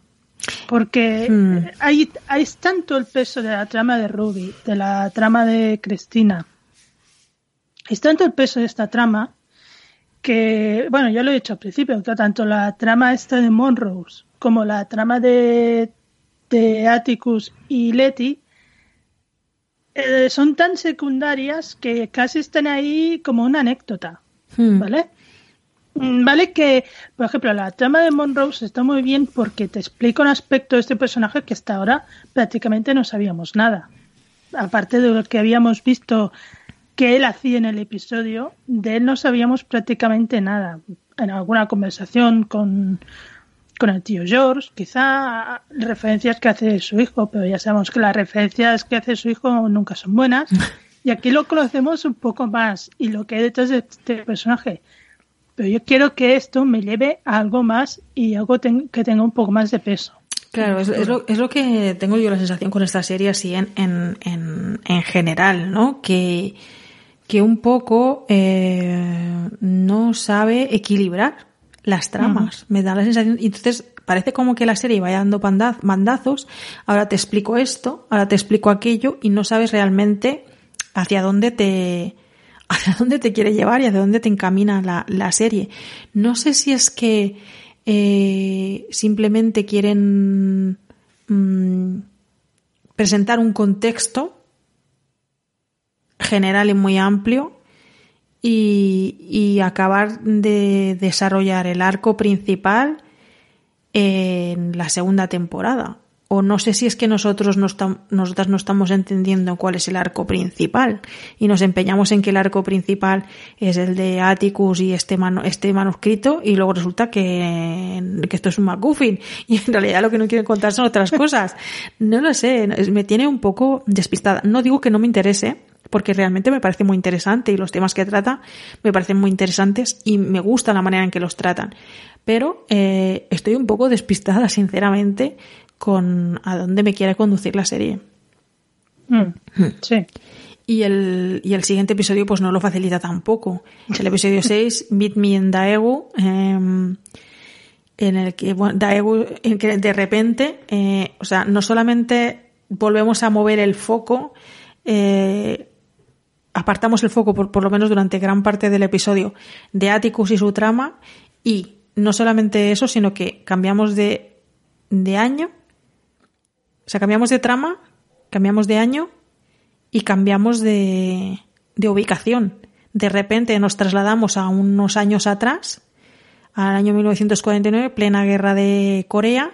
Porque hmm. hay, hay tanto el peso de la trama de Ruby, de la trama de Cristina, es tanto el peso de esta trama que, bueno, ya lo he dicho al principio, que tanto la trama esta de Monrose como la trama de, de Atticus y Letty eh, son tan secundarias que casi están ahí como una anécdota, hmm. ¿vale? Mm, vale que, por ejemplo, la trama de Monrose está muy bien porque te explica un aspecto de este personaje que hasta ahora prácticamente no sabíamos nada. Aparte de lo que habíamos visto que él hacía en el episodio, de él no sabíamos prácticamente nada. En alguna conversación con, con el tío George, quizá referencias que hace su hijo, pero ya sabemos que las referencias que hace su hijo nunca son buenas. Y aquí lo conocemos un poco más y lo que hay detrás de este personaje. Pero yo quiero que esto me lleve a algo más y algo que tenga un poco más de peso. Claro, es, lo, es, lo, que tengo yo la sensación con esta serie así en, en, en, en general, ¿no? Que, que un poco eh, no sabe equilibrar las tramas. Me da la sensación. Y entonces parece como que la serie vaya dando mandazos. Ahora te explico esto, ahora te explico aquello y no sabes realmente hacia dónde te hacia dónde te quiere llevar y hacia dónde te encamina la, la serie. No sé si es que eh, simplemente quieren mm, presentar un contexto general y muy amplio y, acabar de desarrollar el arco principal en la segunda temporada. O no sé si es que nosotros no nosotras no estamos entendiendo cuál es el arco principal y nos empeñamos en que el arco principal es el de Atticus y este, este manuscrito y luego resulta que, que esto es un MacGuffin y en realidad lo que no quieren contar son otras cosas. No lo sé, me tiene un poco despistada. No digo que no me interese, porque realmente me parece muy interesante y los temas que trata me parecen muy interesantes y me gusta la manera en que los tratan. Pero eh, estoy un poco despistada, sinceramente, con a dónde me quiere conducir la serie. Mm, hmm. sí. Y el, y el siguiente episodio pues no lo facilita tampoco. Es el episodio 6, Meet Me in Daegu, em, en el que, bueno, Daegu, en que de repente, eh, o sea, no solamente volvemos a mover el foco, eh, apartamos el foco, por, por lo menos durante gran parte del episodio, de Atticus y su trama, y no solamente eso, sino que cambiamos de, de año, o sea, cambiamos de trama, cambiamos de año y cambiamos de, de ubicación. De repente nos trasladamos a unos años atrás, al año 1949, plena guerra de Corea,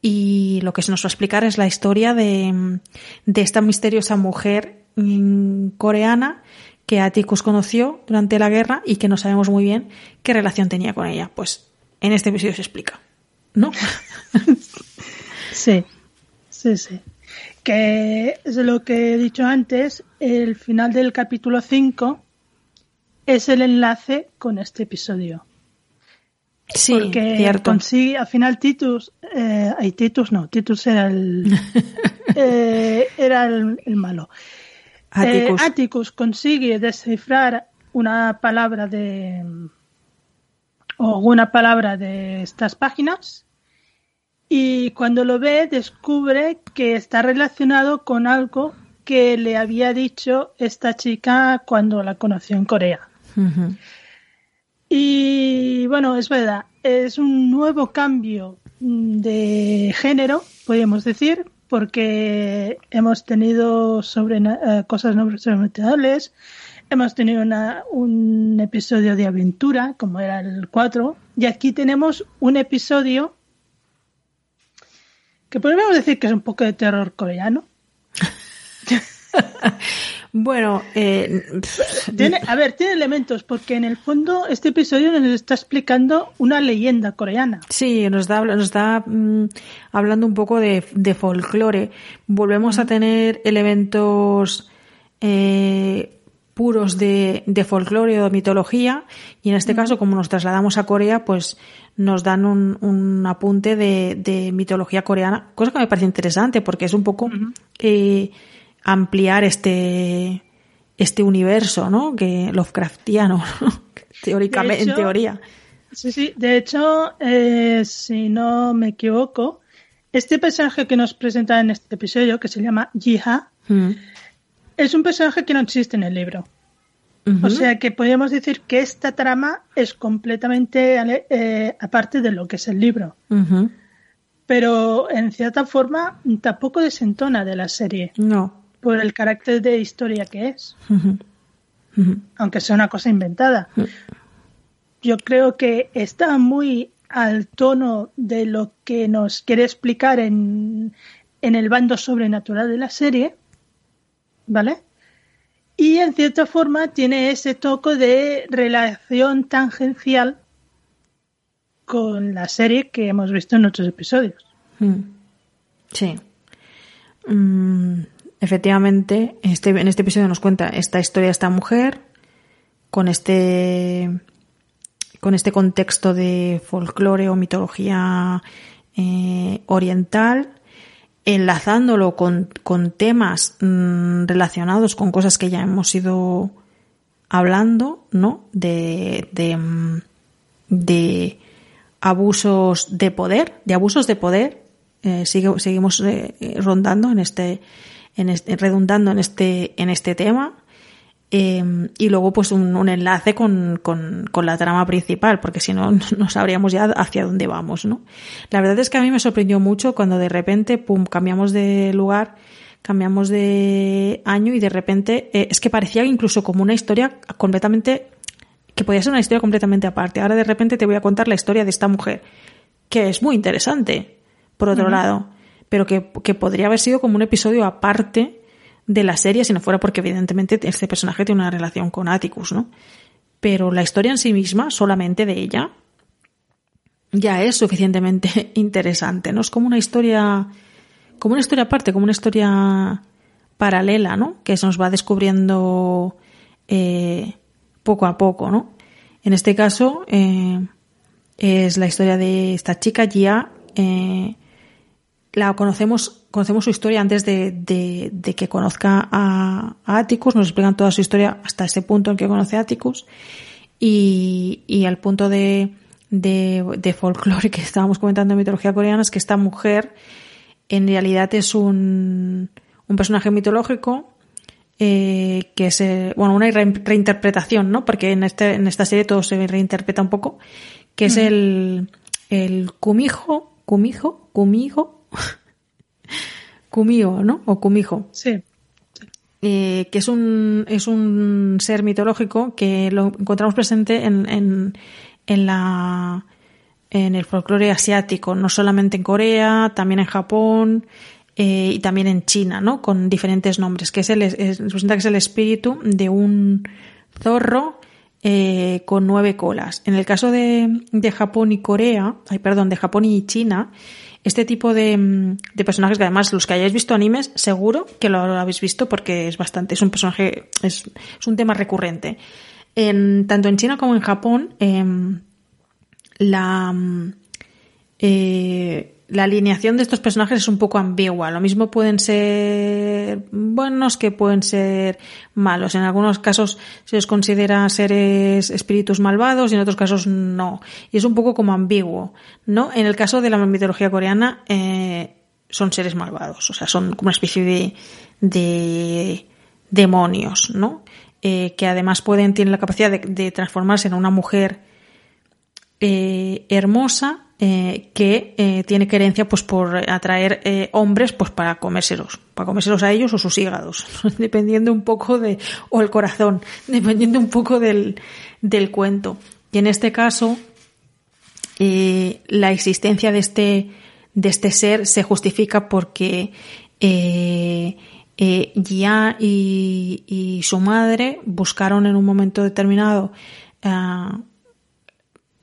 y lo que se nos va a explicar es la historia de, de esta misteriosa mujer coreana que Atticus conoció durante la guerra y que no sabemos muy bien qué relación tenía con ella. Pues en este episodio se explica, ¿no? sí, sí, sí. Que es lo que he dicho antes, el final del capítulo 5 es el enlace con este episodio. Sí, porque cierto. consigue, al final Titus, eh, hay Titus no, Titus era el, eh, era el malo. Eh, Atticus. consigue descifrar una palabra de o una palabra de estas páginas y cuando lo ve descubre que está relacionado con algo que le había dicho esta chica cuando la conoció en Corea. Y bueno, es verdad, es un nuevo cambio de género, podríamos decir, porque hemos tenido sobre, eh, cosas sobrenaturales, hemos tenido un episodio de aventura, como era el 4, y aquí tenemos un episodio que podríamos decir que es un poco de terror coreano. bueno, eh, a ver, tiene elementos, porque en el fondo este episodio nos está explicando una leyenda coreana. Sí, nos da, nos da mm, hablando un poco de, de folclore. Volvemos a tener elementos eh, puros de, de folclore o de mitología y en este caso como nos trasladamos a Corea pues nos dan un, un apunte de, de, mitología coreana cosa que me parece interesante porque es un poco eh, ampliar este este universo no que Lovecraftiano teóricamente en teoría sí sí de hecho eh, si no me equivoco este personaje que nos presenta en este episodio que se llama Jiha mm. Es un personaje que no existe en el libro. O sea que podríamos decir que esta trama es completamente eh, aparte de lo que es el libro. Pero en cierta forma tampoco desentona de la serie. No. Por el carácter de historia que es. Aunque sea una cosa inventada. Yo creo que está muy al tono de lo que nos quiere explicar en, en el bando sobrenatural de la serie ¿vale? Y en cierta forma tiene ese toque de relación tangencial con la serie que hemos visto en otros episodios. Mm. Sí. Mm, efectivamente, este, en este episodio nos cuenta esta historia de esta mujer con este con este contexto de folclore o mitología eh, oriental enlazándolo con, con temas mm, relacionados con cosas que ya hemos ido hablando, ¿no? De, de, mm, abusos de poder, de abusos de poder. Eh, sigue, seguimos eh, rondando en este, en este, redundando en este, en este tema. Em, y luego pues un, enlace con, con, con, la trama principal, porque si no, no sabríamos ya hacia dónde vamos, ¿no? La verdad es que a mí me sorprendió mucho cuando de repente, pum, cambiamos de lugar, cambiamos de año y de repente eh, es que parecía incluso como una historia completamente, que podía ser una historia completamente aparte. Ahora de repente te voy a contar la historia de esta mujer, que es muy interesante, por otro lado, pero que, que podría haber sido como un episodio aparte de la serie si no fuera porque evidentemente este personaje tiene una relación con Atticus, ¿no? Pero la historia en sí misma, solamente de ella, ya es suficientemente interesante, ¿no? Es como una historia, como una historia aparte, como una historia paralela, ¿no? Que se nos va descubriendo eh, poco a poco, ¿no? En este caso eh, es la historia de esta chica, Gia, eh, la conocemos, conocemos su historia antes de, de, que conozca a, Atticus, nos explican toda su historia hasta ese punto en que conoce a Atticus y, y al punto de, de, de folclore que estábamos comentando en mitología coreana es que esta mujer en realidad es un, un personaje mitológico eh, que es, eh, bueno, una reinterpretación, ¿no? Porque en, este, en esta serie todo se reinterpreta un poco, que es mm. el, el Kumijo, Kumijo, Kumijo, Kumio, ¿no? O Kumijo. Sí. Eh, que es un, es un ser mitológico que lo encontramos presente en, en, en la en el folclore asiático, no solamente en Corea, también en Japón eh, y también en China, ¿no? Con diferentes nombres, que es el, es, que es el espíritu de un zorro eh, con nueve colas. En el caso de, de Japón y Corea, ay, perdón, de Japón y China, este tipo de, de, personajes que además los que hayáis visto animes seguro que lo, habéis visto porque es bastante, es un personaje, es, es un tema recurrente. En, tanto en China como en Japón, eh, la, eh, la alineación de estos personajes es un poco ambigua. Lo mismo pueden ser buenos que pueden ser malos. En algunos casos se les considera seres espíritus malvados y en otros casos no. Y es un poco como ambiguo, ¿no? En el caso de la mitología coreana eh, son seres malvados, o sea, son como una especie de, de demonios, ¿no? Eh, que además pueden, tienen la capacidad de, de transformarse en una mujer eh, hermosa eh, que eh, tiene querencia pues por atraer eh, hombres pues para comérselos, para comérselos a ellos o sus hígados, dependiendo un poco de, o el corazón, dependiendo un poco del, del cuento. Y en este caso, la existencia de este, de este ser se justifica porque Gia y, y, su madre buscaron en un momento determinado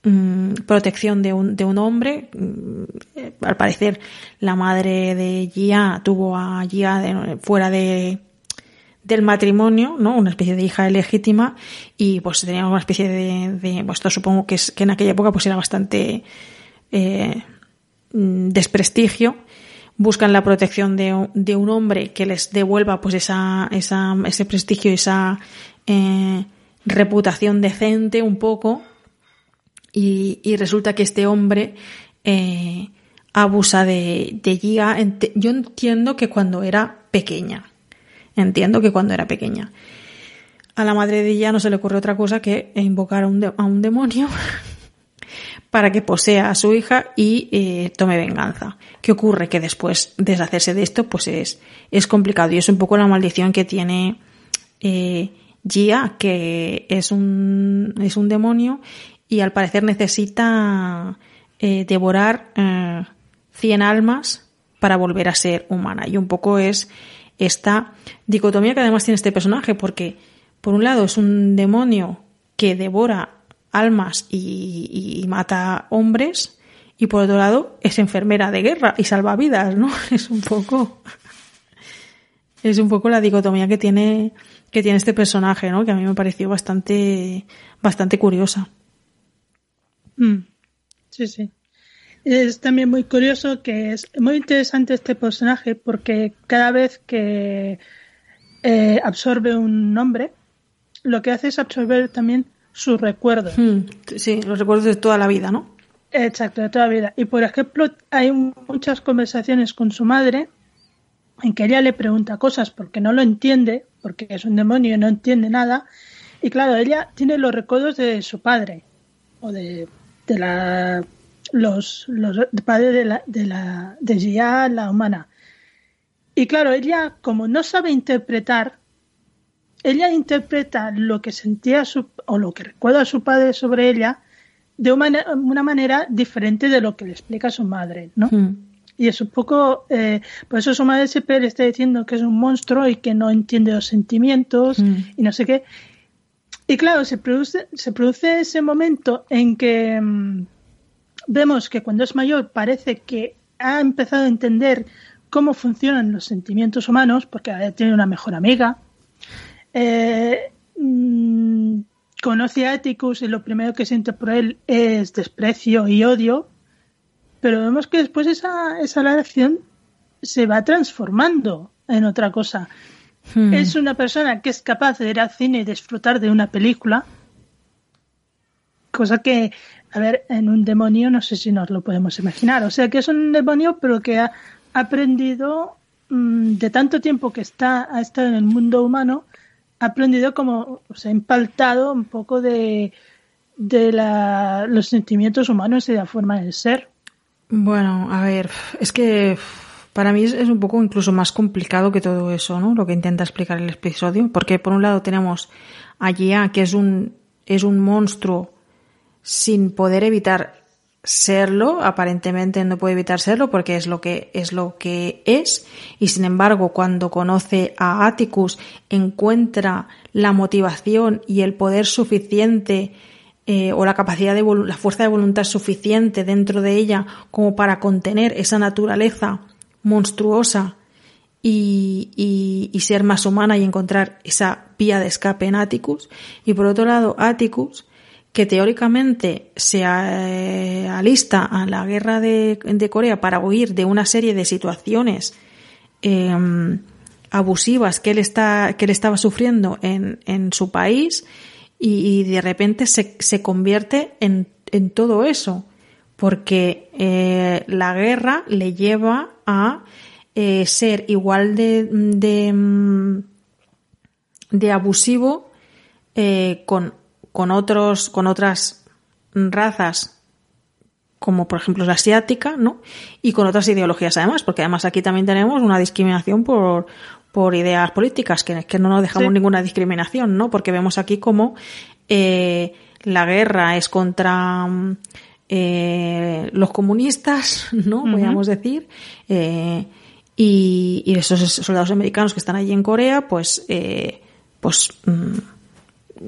Mm, protección de un, de un hombre. Mm, al parecer, la madre de Gia tuvo a Gia fuera de, del matrimonio, ¿no? Una especie de hija legítima y pues tenía una especie de, de pues esto supongo que es que en aquella época pues era bastante eh, mm, desprestigio. Buscan la protección de, de, un hombre que les devuelva pues esa, esa ese prestigio esa eh, reputación decente un poco y, resulta que este hombre eh, abusa de, de Gia. Yo entiendo que cuando era pequeña. Entiendo que cuando era pequeña. A la madre de Gia no se le ocurre otra cosa que invocar a un, a un demonio para que posea a su hija y eh, tome venganza. ¿Qué ocurre? Que después deshacerse de esto pues es, es complicado y es un poco la maldición que tiene eh, Gia, que es un, es un demonio y al parecer necesita eh, devorar eh, 100 almas para volver a ser humana. Y un poco es esta dicotomía que además tiene este personaje, porque por un lado es un demonio que devora almas y, mata hombres, y por otro lado es enfermera de guerra y salva vidas, ¿no? Es un poco. Es un poco la dicotomía que tiene, que tiene este personaje, ¿no? Que a mí me pareció bastante, bastante curiosa. Mm. Sí, sí. Es también muy curioso que es muy interesante este personaje porque cada vez que eh, absorbe un nombre, lo que hace es absorber también sus recuerdos. Mm, sí, los recuerdos de toda la vida, ¿no? Exacto, de toda la vida. Y por ejemplo, hay muchas conversaciones con su madre en que ella le pregunta cosas porque no lo entiende, porque es un demonio y no entiende nada. Y claro, ella tiene los recuerdos de su padre o de de la los, los padres de la de la de Gia, la humana. Y claro, ella como no sabe interpretar, ella interpreta lo que sentía su, o lo que recuerda a su padre sobre ella de una, una manera diferente de lo que le explica su madre, ¿no? Hmm. Y es un poco, eh, por eso su madre siempre le está diciendo que es un monstruo y que no entiende los sentimientos hmm. y no sé qué. Y claro, se produce, se produce ese momento en que mm, vemos que cuando es mayor parece que ha empezado a entender cómo funcionan los sentimientos humanos, porque tiene una mejor amiga. Eh, mm, conoce a Atticus y lo primero que siente por él es desprecio y odio, pero vemos que después esa, esa relación se va transformando en otra cosa. Hmm. Es una persona que es capaz de ir al cine y disfrutar de una película, cosa que, a ver, en un demonio no sé si nos lo podemos imaginar. O sea, que es un demonio, pero que ha aprendido mm, de tanto tiempo que está ha estado en el mundo humano, ha aprendido como, o sea, ha impaltado un poco de, de la, los sentimientos humanos y de la forma de ser. Bueno, a ver, es que para mí es, un poco incluso más complicado que todo eso, ¿no? Lo que intenta explicar el episodio, porque por un lado tenemos a Gia, que es un, es un monstruo sin poder evitar serlo, aparentemente no puede evitar serlo porque es lo que es lo que es y sin embargo cuando conoce a Atticus encuentra la motivación y el poder suficiente eh, o la capacidad de la fuerza de voluntad suficiente dentro de ella como para contener esa naturaleza monstruosa y, y, ser más humana y encontrar esa vía de escape en Atticus. Y por otro lado, Atticus, que teóricamente se eh, alista a la guerra de, Corea para huir de una serie de situaciones em, abusivas que él, está, que él estaba sufriendo en, en su país y, de repente se, se convierte en, en todo eso porque eh, la guerra le lleva a eh, ser igual de, de, mm, abusivo eh, con, con, otros, con otras razas como por ejemplo la asiática, ¿no? Y con otras ideologías además, porque además aquí también tenemos una discriminación por, por ideas políticas, que, que no nos dejamos ninguna discriminación, ¿no? Porque vemos aquí como eh, la guerra es contra eh, los comunistas, ¿no? Podríamos decir. Eh, y, y, esos soldados americanos que están allí en Corea, pues, eh, pues, mm,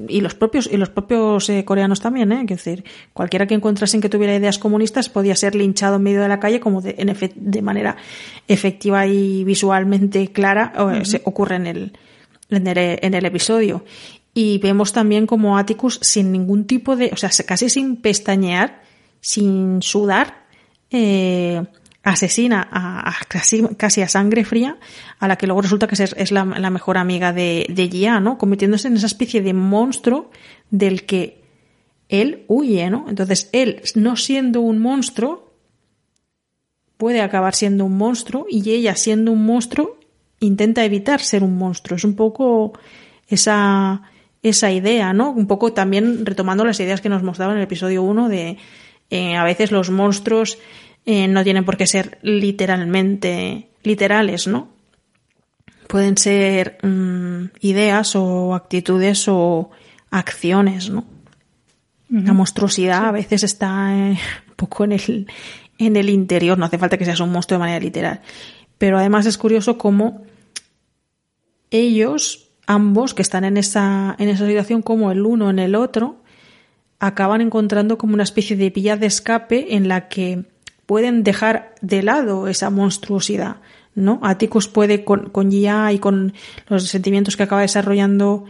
y los propios y los propios eh, coreanos también, ¿eh? Es decir, cualquiera que encontrasen que tuviera ideas comunistas podía ser linchado en medio de la calle como de, en de manera efectiva y visualmente clara se ocurre en el, en el, en el episodio. Y vemos también como Atticus sin ningún tipo de, o sea, casi sin pestañear, sin sudar, eh, asesina a, casi, a sangre fría a la que luego resulta que es, la, la, mejor amiga de, de Gia, ¿no? Convirtiéndose en esa especie de monstruo del que él huye, ¿no? Entonces él, no siendo un monstruo, puede acabar siendo un monstruo y ella siendo un monstruo intenta evitar ser un monstruo. Es un poco esa, esa idea, ¿no? Un poco también retomando las ideas que nos mostraban en el episodio 1 de eh, a veces los monstruos eh, no tienen por qué ser literalmente literales, ¿no? Pueden ser mm, ideas o actitudes o acciones, ¿no? La monstruosidad a veces está eh, un poco en el, en el interior, no hace falta que seas un monstruo de manera literal. Pero además es curioso cómo ellos, ambos que están en esa, en esa situación, como el uno en el otro, acaban encontrando como una especie de vía de escape en la que pueden dejar de lado esa monstruosidad, ¿no? Atticus puede con, con Gia y con los sentimientos que acaba desarrollando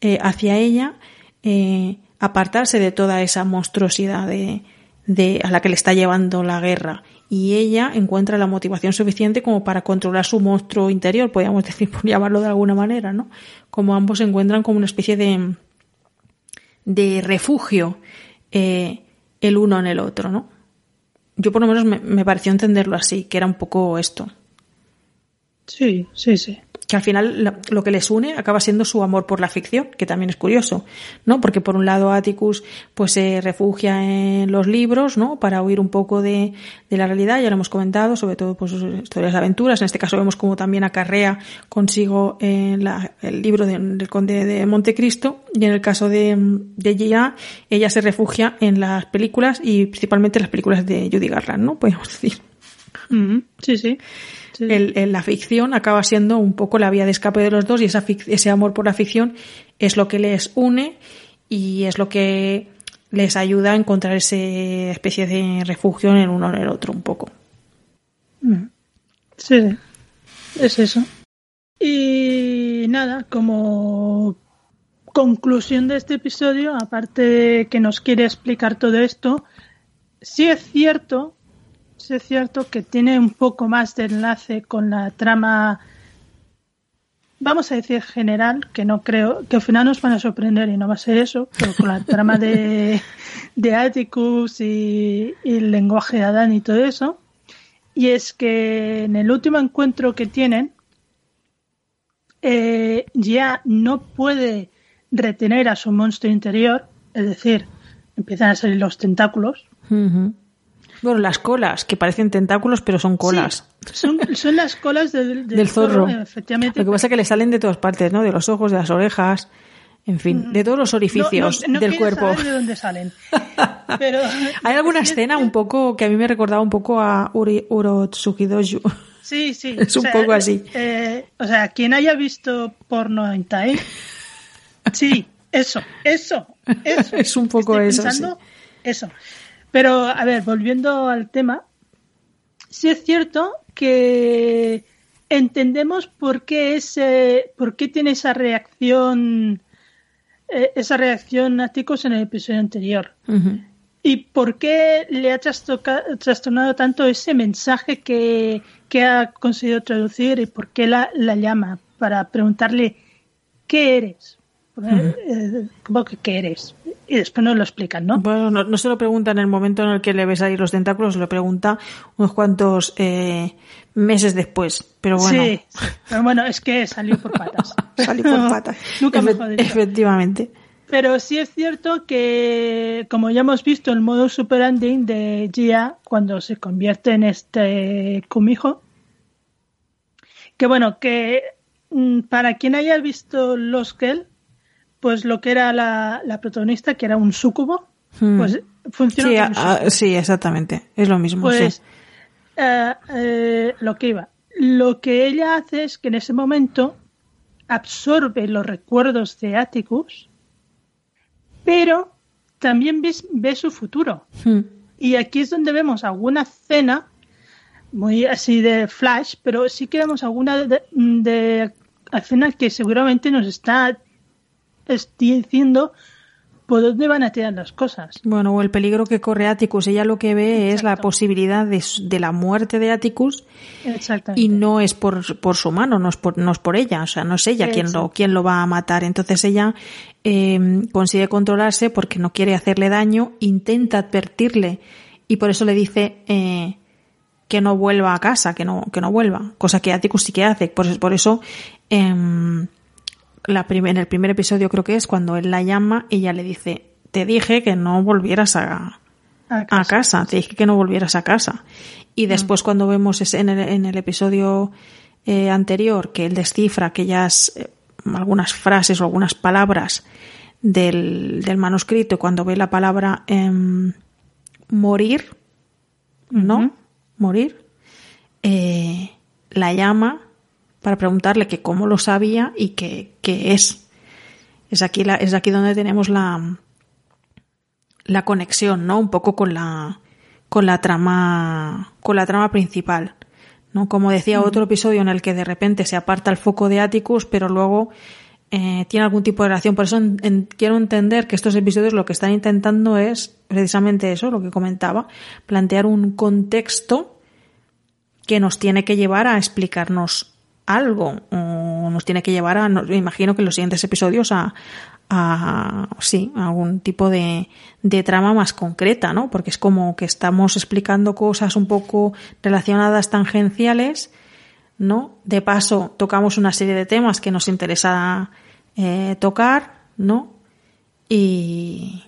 eh, hacia ella eh, apartarse de toda esa monstruosidad de, de, a la que le está llevando la guerra y ella encuentra la motivación suficiente como para controlar su monstruo interior, podríamos decir, por llamarlo de alguna manera, ¿no? Como ambos se encuentran como una especie de, de refugio eh, el uno en el otro, ¿no? yo por lo menos me, pareció entenderlo así, que era un poco esto. Sí, sí, sí que al final lo que les une acaba siendo su amor por la ficción, que también es curioso, ¿no? Porque por un lado Atticus pues se refugia en los libros, ¿no? Para huir un poco de, de la realidad, ya lo hemos comentado, sobre todo pues sus historias de aventuras. En este caso vemos como también acarrea consigo la, el libro del Conde de Montecristo y en el caso de, de Gia, ella se refugia en las películas y principalmente en las películas de Judy Garland, ¿no? Podemos decir. Sí, sí el, la ficción acaba siendo un poco la vía de escape de los dos y esa ese amor por la ficción es lo que les une y es lo que les ayuda a encontrar esa especie de refugio en uno en el otro un poco. Mm. Sí, es eso. Y nada, como conclusión de este episodio, aparte de que nos quiere explicar todo esto, sí es cierto es cierto que tiene un poco más de enlace con la trama, vamos a decir general, que no creo, que al final nos van a sorprender y no va a ser eso, pero con la trama de, de Atticus y, el lenguaje de Adán y todo eso. Y es que en el último encuentro que tienen, eh, ya no puede retener a su monstruo interior, es decir, empiezan a salir los tentáculos. Bueno, las colas, que parecen tentáculos, pero son colas. son, son, las colas del, del, zorro, efectivamente. Lo que pasa es que le salen de todas partes, ¿no? De los ojos, de las orejas, en fin, de todos los orificios no, no, del cuerpo. de dónde salen. Pero, Hay alguna escena un poco que a mí me recordaba un poco a Uri, Urotsukidoju. Sí, sí. Es un poco así. Eh, o sea, quien haya visto porno en Tai, sí, eso, eso, eso. es un poco eso. Eso. Pero, a ver, volviendo al tema, sí es cierto que entendemos por qué ese, por qué tiene esa reacción, eh, esa reacción Ticos en el episodio anterior. Y por qué le ha trastornado tanto ese mensaje que, que, ha conseguido traducir y por qué la, la llama para preguntarle ¿qué eres? Eh, ¿Cómo que qué eres? y después nos lo explican, ¿no? Bueno, no, se lo pregunta en el momento en el que le ves ahí los tentáculos, se lo pregunta unos cuantos eh, meses después. Pero bueno. Sí, pero bueno, es que salió por patas. salió por patas. Nunca Efectivamente. Pero sí es cierto que, como ya hemos visto, el modo super ending de Gia, cuando se convierte en este Kumijo, que bueno, que mm, para quien haya visto Los Girl, pues lo que era la, la protagonista, que era un sucubo, Hmm. pues funciona Sí, como a- un a- sucubo. sí, exactamente. Es lo mismo. Pues sí. eh, eh, lo que iba. Lo que ella hace es que en ese momento absorbe los recuerdos de Atticus, pero también ve su futuro. Hmm. Y aquí es donde vemos alguna escena, muy así de flash, pero sí que vemos alguna de, de escena que seguramente nos está es- diciendo por dónde van a tirar las cosas. Bueno, o el peligro que corre Atticus. Ella lo que ve es la posibilidad de, de la muerte de Atticus y no es por, por su mano, no es por, no es por ella, o sea, no es ella quien lo, quien lo va a matar. Entonces ella eh, consigue controlarse porque no quiere hacerle daño, intenta advertirle y por eso le dice eh, que no vuelva a casa, que no, que no vuelva, cosa que Atticus sí que hace. Por, eso- por eso em, la en el primer episodio creo que es cuando él la llama, ella le dice, te dije que no volvieras a, A a casa. te dije que no volvieras a casa. Y después cuando vemos ese- en el, en el episodio eh, anterior que él descifra aquellas eh, algunas frases o algunas palabras del, del manuscrito, cuando ve la palabra em, morir, ¿no? Morir, eh, la llama para preguntarle que cómo lo sabía y que, qué es. Es aquí, la, es aquí donde tenemos la, la conexión, ¿no? Un poco con la, con la trama, con la trama principal, ¿no? Como decía otro episodio en el que de repente se aparta el foco de Atticus, pero luego eh, tiene algún tipo de relación. Por eso en- en- quiero entender que estos episodios lo que están intentando es precisamente eso, lo que comentaba, plantear un contexto que nos tiene que llevar a explicarnos algo o nos tiene que llevar a, imagino que en los siguientes episodios a, a sí, algún tipo de, de trama más concreta, ¿no? Porque es como que estamos explicando cosas un poco relacionadas tangenciales, ¿no? De paso, tocamos una serie de temas que nos interesa eh, tocar, ¿no? Y,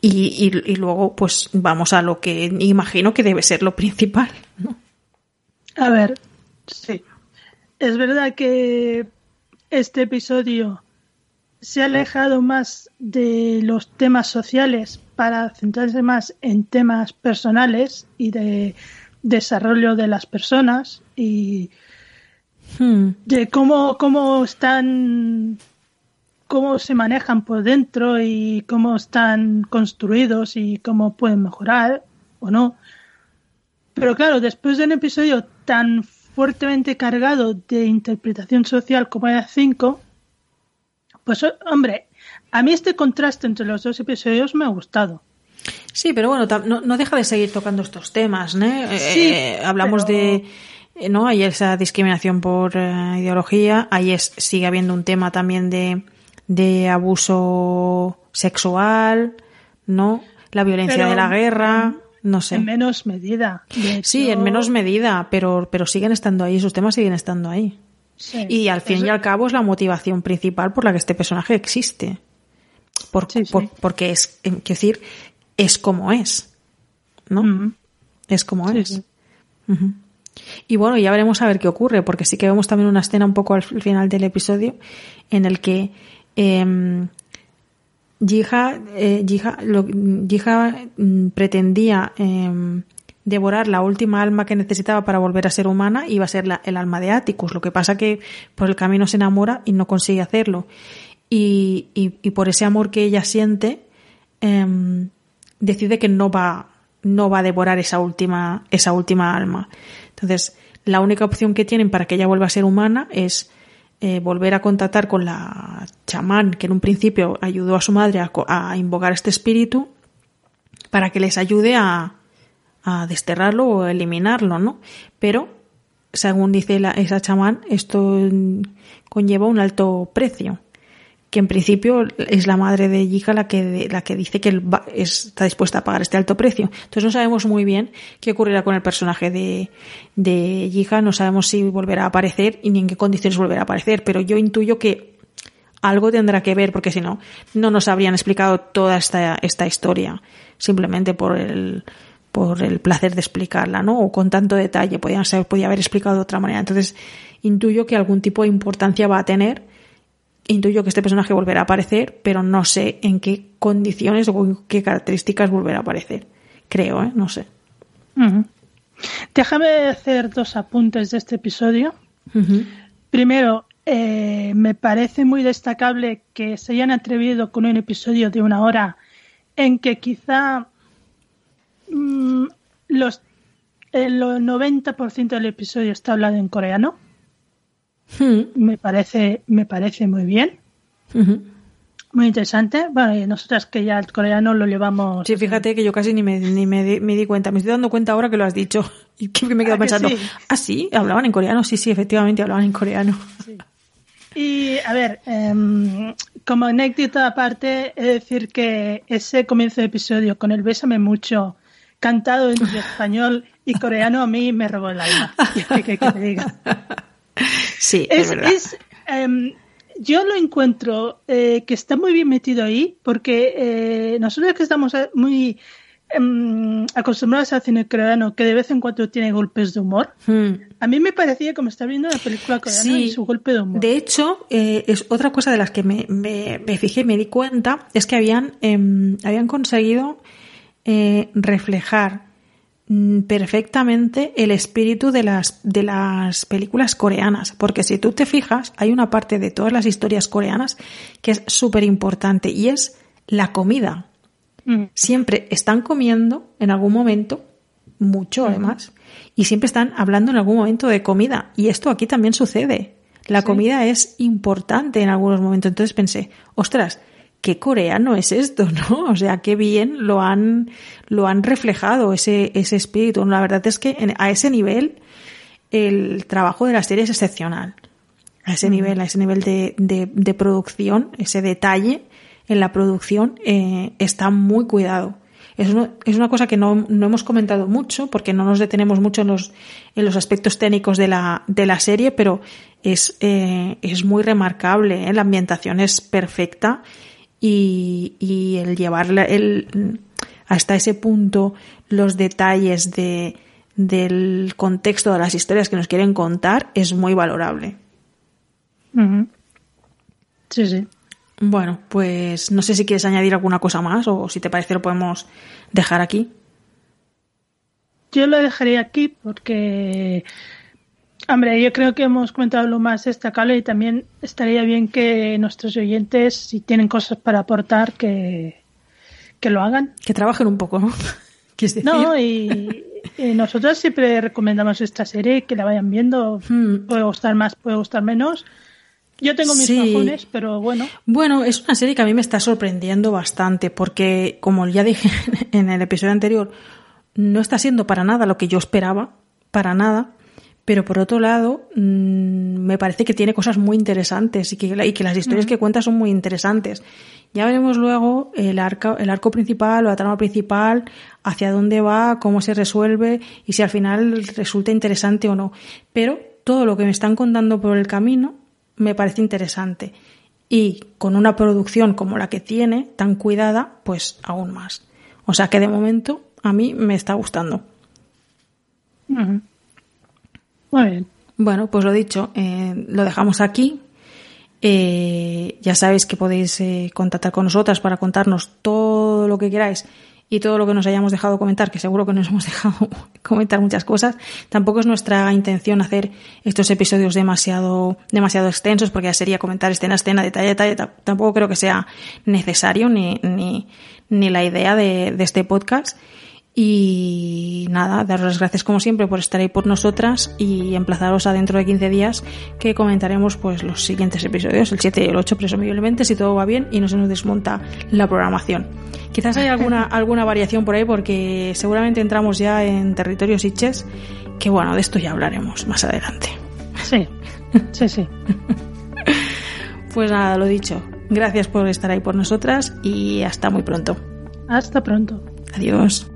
y, y luego, pues vamos a lo que imagino que debe ser lo principal, ¿no? A ver, sí. Es verdad que este episodio se ha alejado más de los temas sociales para centrarse más en temas personales y de desarrollo de las personas y Hmm. de cómo, cómo están, cómo se manejan por dentro y cómo están construidos y cómo pueden mejorar o no. Pero claro, después de un episodio tan fuertemente cargado de interpretación social como era 5, pues hombre, a mí este contraste entre los dos episodios me ha gustado. Sí, pero bueno, no, no deja de seguir tocando estos temas, ¿no? Eh, Sí, eh, hablamos pero- de, eh, ¿no? Hay esa discriminación por ideología, ahí es, sigue habiendo un tema también de, de abuso sexual, ¿no? La violencia Pero- de la guerra, no sé. En menos medida. Sí, en menos medida, pero, pero siguen estando ahí, esos temas siguen estando ahí. sí. Y al fin y al cabo es la motivación principal por la que este personaje existe. Por, Sí, sí. por- porque es, em, quiero decir, es como es. ¿no? Mm. Es como es. Y bueno, ya veremos a ver qué ocurre, porque sí que vemos también una escena un poco al final del episodio en el que eh, Jiha, eh, mm, pretendía eh, devorar la última alma que necesitaba para volver a ser humana iba a ser el alma de Atticus. Lo que pasa que por el camino se enamora y no consigue hacerlo. Y, y- y por ese amor que ella siente, em, decide que no va, no va a devorar esa última, esa última alma. Entonces, la única opción que tienen para que ella vuelva a ser humana es eh, volver a contactar con la chamán que en un principio ayudó a su madre a, a invocar este espíritu para que les ayude a, a desterrarlo o eliminarlo, ¿no? Pero, según dice la- esa chamán, esto conlleva un alto precio que en principio es la madre de Yika la que, la que dice que está dispuesta a pagar este alto precio. Entonces no sabemos muy bien qué ocurrirá con el personaje de, de Yika, no sabemos si volverá a aparecer y ni en qué condiciones volverá a aparecer, pero yo intuyo que algo tendrá que ver, porque si no, no nos habrían explicado toda esta, esta historia, simplemente por el, por el placer de explicarla, ¿no? O con tanto detalle, podían ser, podía haber explicado de otra manera. Entonces, intuyo que algún tipo de importancia va a tener, intuyo que este personaje volverá a aparecer, pero no sé en qué condiciones o con qué características volverá a aparecer. Creo, ¿eh? No sé. Déjame hacer dos apuntes de este episodio. Primero, eh, me parece muy destacable que se hayan atrevido con un episodio de una hora en que quizá mm, los, el 90% del episodio está hablado en coreano. Hmm. Me parece, me parece muy bien. Muy interesante. Bueno, nosotras que ya el coreano lo llevamos. Sí, fíjate que yo casi ni me, ni me, di, cuenta. Me estoy dando cuenta ahora que lo has dicho. Y que me quedo ah, pensando. Ah, sí, hablaban en coreano. Sí, sí, efectivamente hablaban en coreano. Y a ver, em, como anécdota aparte, he de decir que ese comienzo de episodio con el Bésame mucho, cantado en español y coreano, a mí me robó el alma. que, te diga. Sí, es, verdad. Em, yo lo encuentro eh, que está muy bien metido ahí, porque eh, nosotros que estamos eh, muy Em, acostumbrados al cine coreano que de vez en cuando tiene golpes de humor. Hmm. A mí me parecía como estar viendo la película coreana y su golpe de humor. De hecho, eh, es otra cosa de las que me, me, fijé y me di cuenta es que habían, em, habían conseguido eh, reflejar perfectamente el espíritu de las, de las películas coreanas. Porque si tú te fijas, hay una parte de todas las historias coreanas que es súper importante y es la comida. Mm. Siempre están comiendo en algún momento, mucho además, y siempre están hablando en algún momento de comida. Y esto aquí también sucede. La comida es importante en algunos momentos. Entonces pensé, ostras, qué coreano es esto, ¿no? O sea, qué bien lo han, lo han reflejado ese, ese espíritu. La verdad es que a ese nivel el trabajo de la serie es excepcional. A ese nivel, a ese nivel de, de producción, ese detalle en la producción eh, está muy cuidado. Es una, es una cosa que no, no, hemos comentado mucho porque no nos detenemos mucho en los, en los aspectos técnicos de la, de la serie, pero es, eh, es muy remarcable. ¿eh? La ambientación es perfecta y, y el llevar el, hasta ese punto los detalles de, del contexto de las historias que nos quieren contar es muy valorable. Sí, sí. Bueno, pues no sé si quieres añadir alguna cosa más o si te parece lo podemos dejar aquí. Yo lo dejaría aquí porque, hombre, yo creo que hemos comentado lo más destacable y también estaría bien que nuestros oyentes, si tienen cosas para aportar, que, que lo hagan. Que trabajen un poco, ¿no? No, y, nosotros siempre recomendamos esta serie, que la vayan viendo. Hmm. Puede gustar más, puede gustar menos. Yo tengo mis sí. pero bueno. Bueno, es una serie que a mí me está sorprendiendo bastante porque, como ya dije en el episodio anterior, no está siendo para nada lo que yo esperaba, para nada. Pero por otro lado, mm, me parece que tiene cosas muy interesantes y que, y que las historias que cuenta son muy interesantes. Ya veremos luego el arco, el arco principal o la trama principal, hacia dónde va, cómo se resuelve y si al final resulta interesante o no. Pero todo lo que me están contando por el camino me parece interesante. Y con una producción como la que tiene, tan cuidada, pues aún más. O sea que de momento a mí me está gustando. Muy bien. Bueno, pues lo dicho, eh, lo dejamos aquí. Eh, ya sabéis que podéis eh, contactar con nosotras para contarnos todo lo que queráis y todo lo que nos hayamos dejado comentar, que seguro que nos hemos dejado comentar muchas cosas. Tampoco es nuestra intención hacer estos episodios demasiado, demasiado extensos, porque ya sería comentar escena a escena, detalle a detalle. Tampoco creo que sea necesario ni, ni, ni la idea de, de este podcast. Y nada, daros las gracias como siempre por estar ahí por nosotras y emplazaros a dentro de 15 días que comentaremos pues los siguientes episodios, el 7 y el 8 presumiblemente, si todo va bien y no se nos desmonta la programación. Quizás hay alguna, alguna variación por ahí porque seguramente entramos ya en territorios Sitges, que bueno, de esto ya hablaremos más adelante. Sí, sí, sí. pues nada, lo dicho. Gracias por estar ahí por nosotras y hasta muy pronto. Hasta pronto. Adiós.